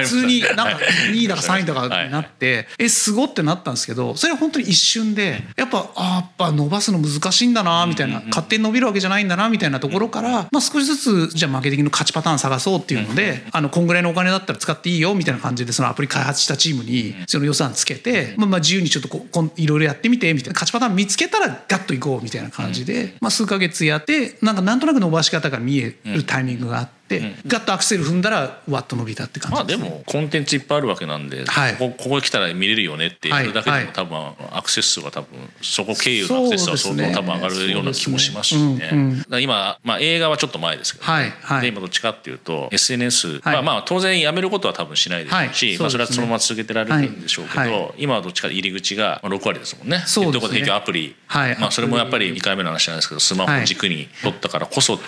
Speaker 1: 普 通になんか2位だか3位だかになって、えすごってなったんですけどそれは本当に一瞬でやっぱあやっぱ伸ばすの難しいんだなみたいな、勝手に伸びるわけじゃないんだなみたいなところから、まあ、少しずつじゃあマーケティングの勝ちパターン探そうっていうので、あのこんぐらいのお金だったら使っていいよみたいな感じでそのアプリ開発したチームにその予算つけて、まあ、まあ自由にちょっとここいろいろやってみてみたいな勝ちパターン見つけたらガッといこうみたいな感じで、まあ、数か月やってなんかなんとなく伸ばし方が見えるタイミングがあって。で、うん、ガッとアクセル踏んだらワッと伸びたって感じ
Speaker 2: まあでもコンテンツいっぱいあるわけなんで、はい、ここここ来たら見れるよねってやるだけでも多分アクセス数が多分そこ経由のアクセス数は相当多分上がるような気もしますしね、ねうんうん、今、まあ、映画はちょっと前ですけど、ね、はいはい、で今どっちかっていうと SNS、はい、まあまあ当然やめることは多分しないでしょうし、はい、まあ、それはそのまま続けてられるんでしょうけど、今はどっちか入り口が6割ですもんね。そうですね。提供アプリ、はい。まあ、それもやっぱり2回目の話なんですけどスマホ軸に取ったからこそ、はい、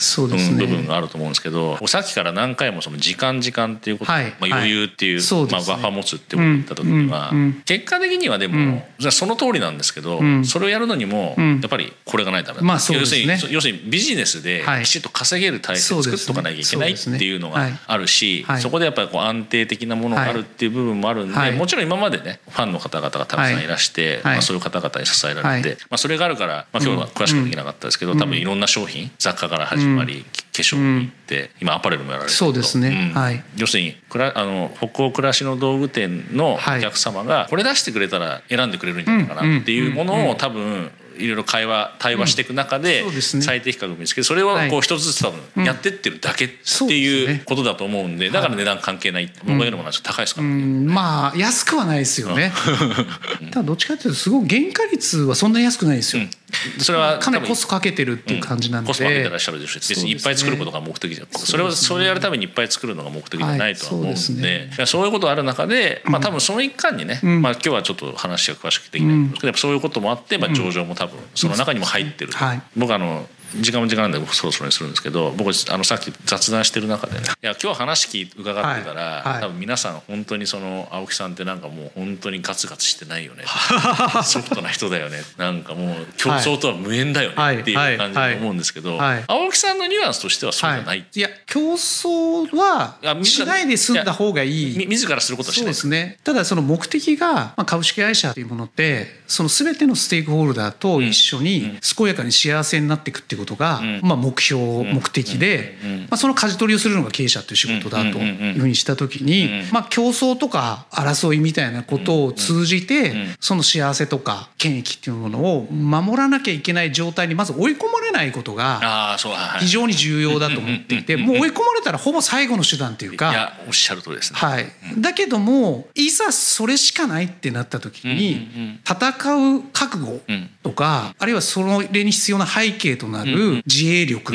Speaker 2: 部分があると思うんですけどさっきから何回回もその時間時間っていうこと、はい、まあ、余裕っていう、はい、まあ、バッファー持つってことを言った時には、うん。うん、結果的にはでも、うん、その通りなんですけど、それをやるのにもやっぱりこれがないとダメだ、まあね、要するに要するにビジネスできちっと稼げる体制を作っとかなきゃいけないっていうのがあるしそこでやっぱりこう安定的なものがあるっていう部分もあるんで、もちろん今までねファンの方々がたくさんいらして、まあ、そういう方々に支えられて、まあ、それがあるから、まあ、今日は詳しくできなかったですけど、多分いろんな商品雑貨から始まり、化粧に行って、今アパレルもやられてる
Speaker 1: そうですね、はい。
Speaker 2: 要するにくらあの北欧暮らしの道具店のお客様がこれ出してくれたら選んでくれるんじゃないかなっていうものを多分いろいろ会話対話していく中で最低比較を見つけてそれをこう一つずつ多分やってってるだけっていうことだと思うんでだから値段関係ない。僕が言うのも高いですから、
Speaker 1: ね、まあ安くはないですよね。ただどっちかっていうとすごい原価率はそんなに安くないですよ、それはかなりコストかけてるっていう感じなんで、
Speaker 2: コストかけてらっしゃるでしょ。うし別にいっぱい作ることが目的じゃそれをそれやるためにいっぱい作るのが目的じゃないとは思うんで,、そういうことある中で、まあ、多分その一環にね、まあ、今日はちょっと話が詳しくできないん。ですけど、そういうこともあって、まあ、上場も多分その中にも入ってる、僕あの時間も時間なんでそろそろにするんですけど僕あのさっき雑談してる中でねい。や今日話聞伺ってたら、はい。はい、多分皆さん本当にその青木さんってなんかもう本当にガツガツしてないよね ソフトな人だよねなんかもう競争とは無縁だよねっていう感じで思うんですけど、青木さんのニュアンスとしてはそうじゃない、
Speaker 1: い、や競争はしないで済んだ方がいい。
Speaker 2: 自らすることはしない。
Speaker 1: ですね。ただその目的が、まあ、株式会社というものってその全てのステークホルダーと一緒に健やかに幸せになっていくっていうことが、まあ、目標、目的で、まあ、その舵取りをするのが経営者という仕事だというふうにした時に、まあ、競争とか争いみたいなことを通じて、その幸せとか権益っていうものを守らなきゃいけない状態にまず追い込まれないことが非常に重要だと思っていてもう追い込まれたらほぼ最後の手段というかい
Speaker 2: やおっしゃるとですね、
Speaker 1: はい、だけどもいざそれしかないってなった時に戦う覚悟とかあるいはそれに必要な背景となる自衛力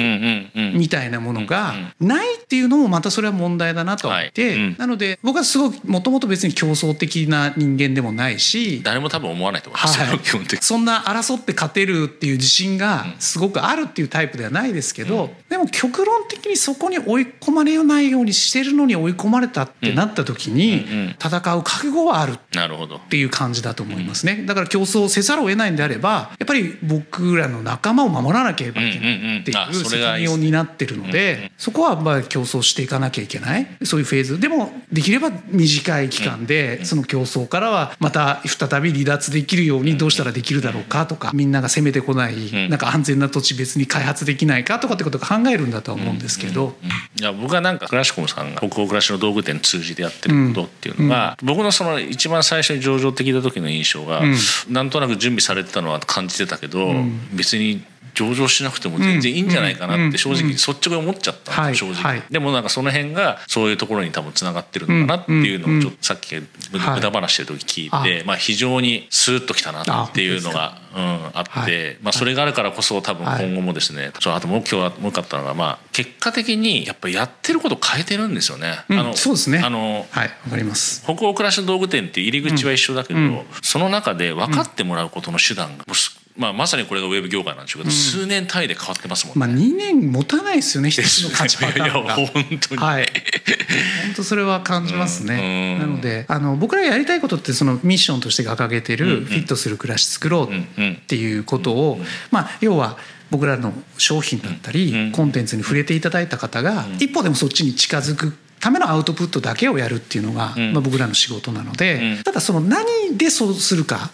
Speaker 1: みたいなものがないっていうのもまたそれは問題だなと思って、なので僕はすごくもともと別に競争的な人間でもないし
Speaker 2: 誰も多分思わないと思います、はい、基本的
Speaker 1: そんな争って勝てるっていう自信がすごくああるっていうタイプではないですけど、でも極論的にそこに追い込まれないようにしてるのに追い込まれたってなった時に、戦う覚悟はあるっていう感じだと思いますね。だから競争せざるを得ないんであればやっぱり僕らの仲間を守らなければいけないっていう責任を担ってるのでそこはまあ競争していかなきゃいけない。そういうフェーズ。でもできれば短い期間でその競争からはまた再び離脱できるようにどうしたらできるだろうかとかみんなが攻めてこないなんか安全な土地別に開発できないかとかってことを考えるんだとは思うんですけど。
Speaker 2: いや僕はなんかクラシコムさんが北欧暮らしの道具店通じてやってることっていうのが、僕のその一番最初に上場的な時の印象が、うん、なんとなく準備されてたのは感じてたけど、別に上場しなくても全然いいんじゃないかなって正直率直に思っちゃったんです正直、でもなんかその辺がそういうところに多分つながってるのかなっていうのをちょっとさっき無駄話してる時聞いて、まあ非常にスーッときたなっていうのがうん、あって、まあそれがあるからこそ多分今後もですね、あと目標はもうかったのがまあ結果的にやっぱりやってること変えてるんですよね。あ
Speaker 1: のそうですね。あのはい。わかります。
Speaker 2: 北欧暮らしの道具店って入り口は一緒だけど、その中で分かってもらうことの手段がもうまあ、まさにこれがウェブ業界なんでしょうけど、うん、数年単位で変わってますもん
Speaker 1: ね。まあ、2年持たないですよね一つの価値パターンが。
Speaker 2: 本当に、
Speaker 1: はい、本当それは感じますね。なのであの僕らやりたいことってそのミッションとして掲げてる、フィットする暮らし作ろうっていうことを、まあ、要は僕らの商品だったり、コンテンツに触れていただいた方が、一歩でもそっちに近づくためのアウトプットだけをやるっていうのが、まあ、僕らの仕事なので、ただその何でそうするか、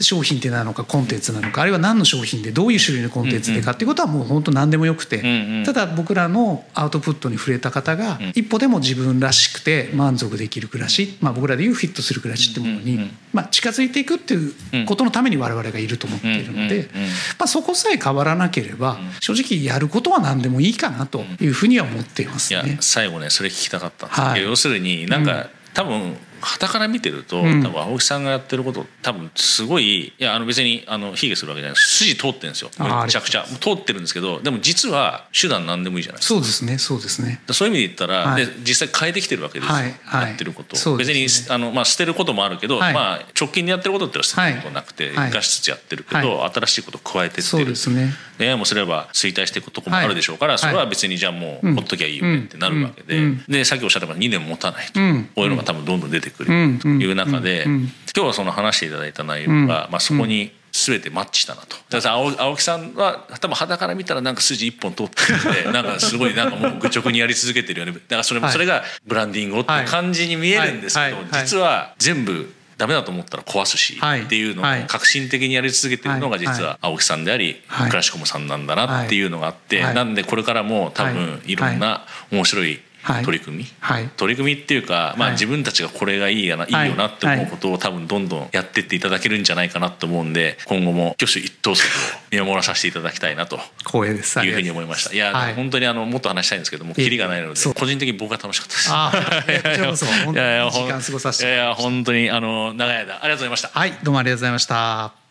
Speaker 1: 商品ってなのかコンテンツなのかあるいは何の商品でどういう種類のコンテンツでかっていうことはもう本当何でもよくて、ただ僕らのアウトプットに触れた方が一歩でも自分らしくて満足できる暮らし、まあ、僕らでいうフィットする暮らしってものに、まあ、近づいていくっていうことのために我々がいると思っているので、まあ、そこさえ変わらなければ正直やることは何でもいいかなというふうには思っていますね。
Speaker 2: 最後ねそれ聞きたかったんですけど、はい、要するになんか、多分傍から見てると、多分青木さんがやってること多分すごいいやあの別にあの卑下するわけじゃない。筋通ってるんですよ。めちゃくちゃ。通ってるんですけどでも実は手段何でもいいじゃないです
Speaker 1: か。そうですねそうですね。
Speaker 2: そういう意味で言ったら、はい、で実際変えてきてるわけですよ、はいはい、やってること、ね、別にあの、まあ、捨てることもあるけど、まあ、直近でやってることってのは捨てることなくて、生かしつつやってるけど、新しいことを加えてってる
Speaker 1: そうですね。
Speaker 2: やもすれば衰退していくとこもあるでしょうから、それは別にじゃあもうほっときゃいいよねってなるわけで、でさっきおっしゃったように2年持たないと、こういうのが多分どんどん出てくるという中で、今日はその話していただいた内容が、まあ、そこに全てマッチしたなと。だから青青木さんは多分肌から見たらなんか筋一本通ってるんでなんかすごいなんかもう愚直にやり続けてるよね。だからそれ,、それがブランディングをって感じに見えるんですけど、実は全部ダメだと思ったら壊すし、っていうのを革新的にやり続けてるのが実は青木さんであり、クラシコムさんなんだなっていうのがあって、なんでこれからも多分いろんな面白い取り組み、はい、取り組みっていうか、まあ、自分たちがこれがいいやな、い、いよなって思うことを多分どんどんやってっていただけるんじゃないかなと思うんで今後も挙手一投足を見守らさせていただきたいなと
Speaker 1: 光栄です。
Speaker 2: いうふうに思いました。いや、はい、本当にあのもっと話したいんですけどもキリがないので個人的に僕は楽しかったです。あ
Speaker 1: いやいや
Speaker 2: 本当にあの長い間ありがとうございました。
Speaker 1: はいどうもありがとうございました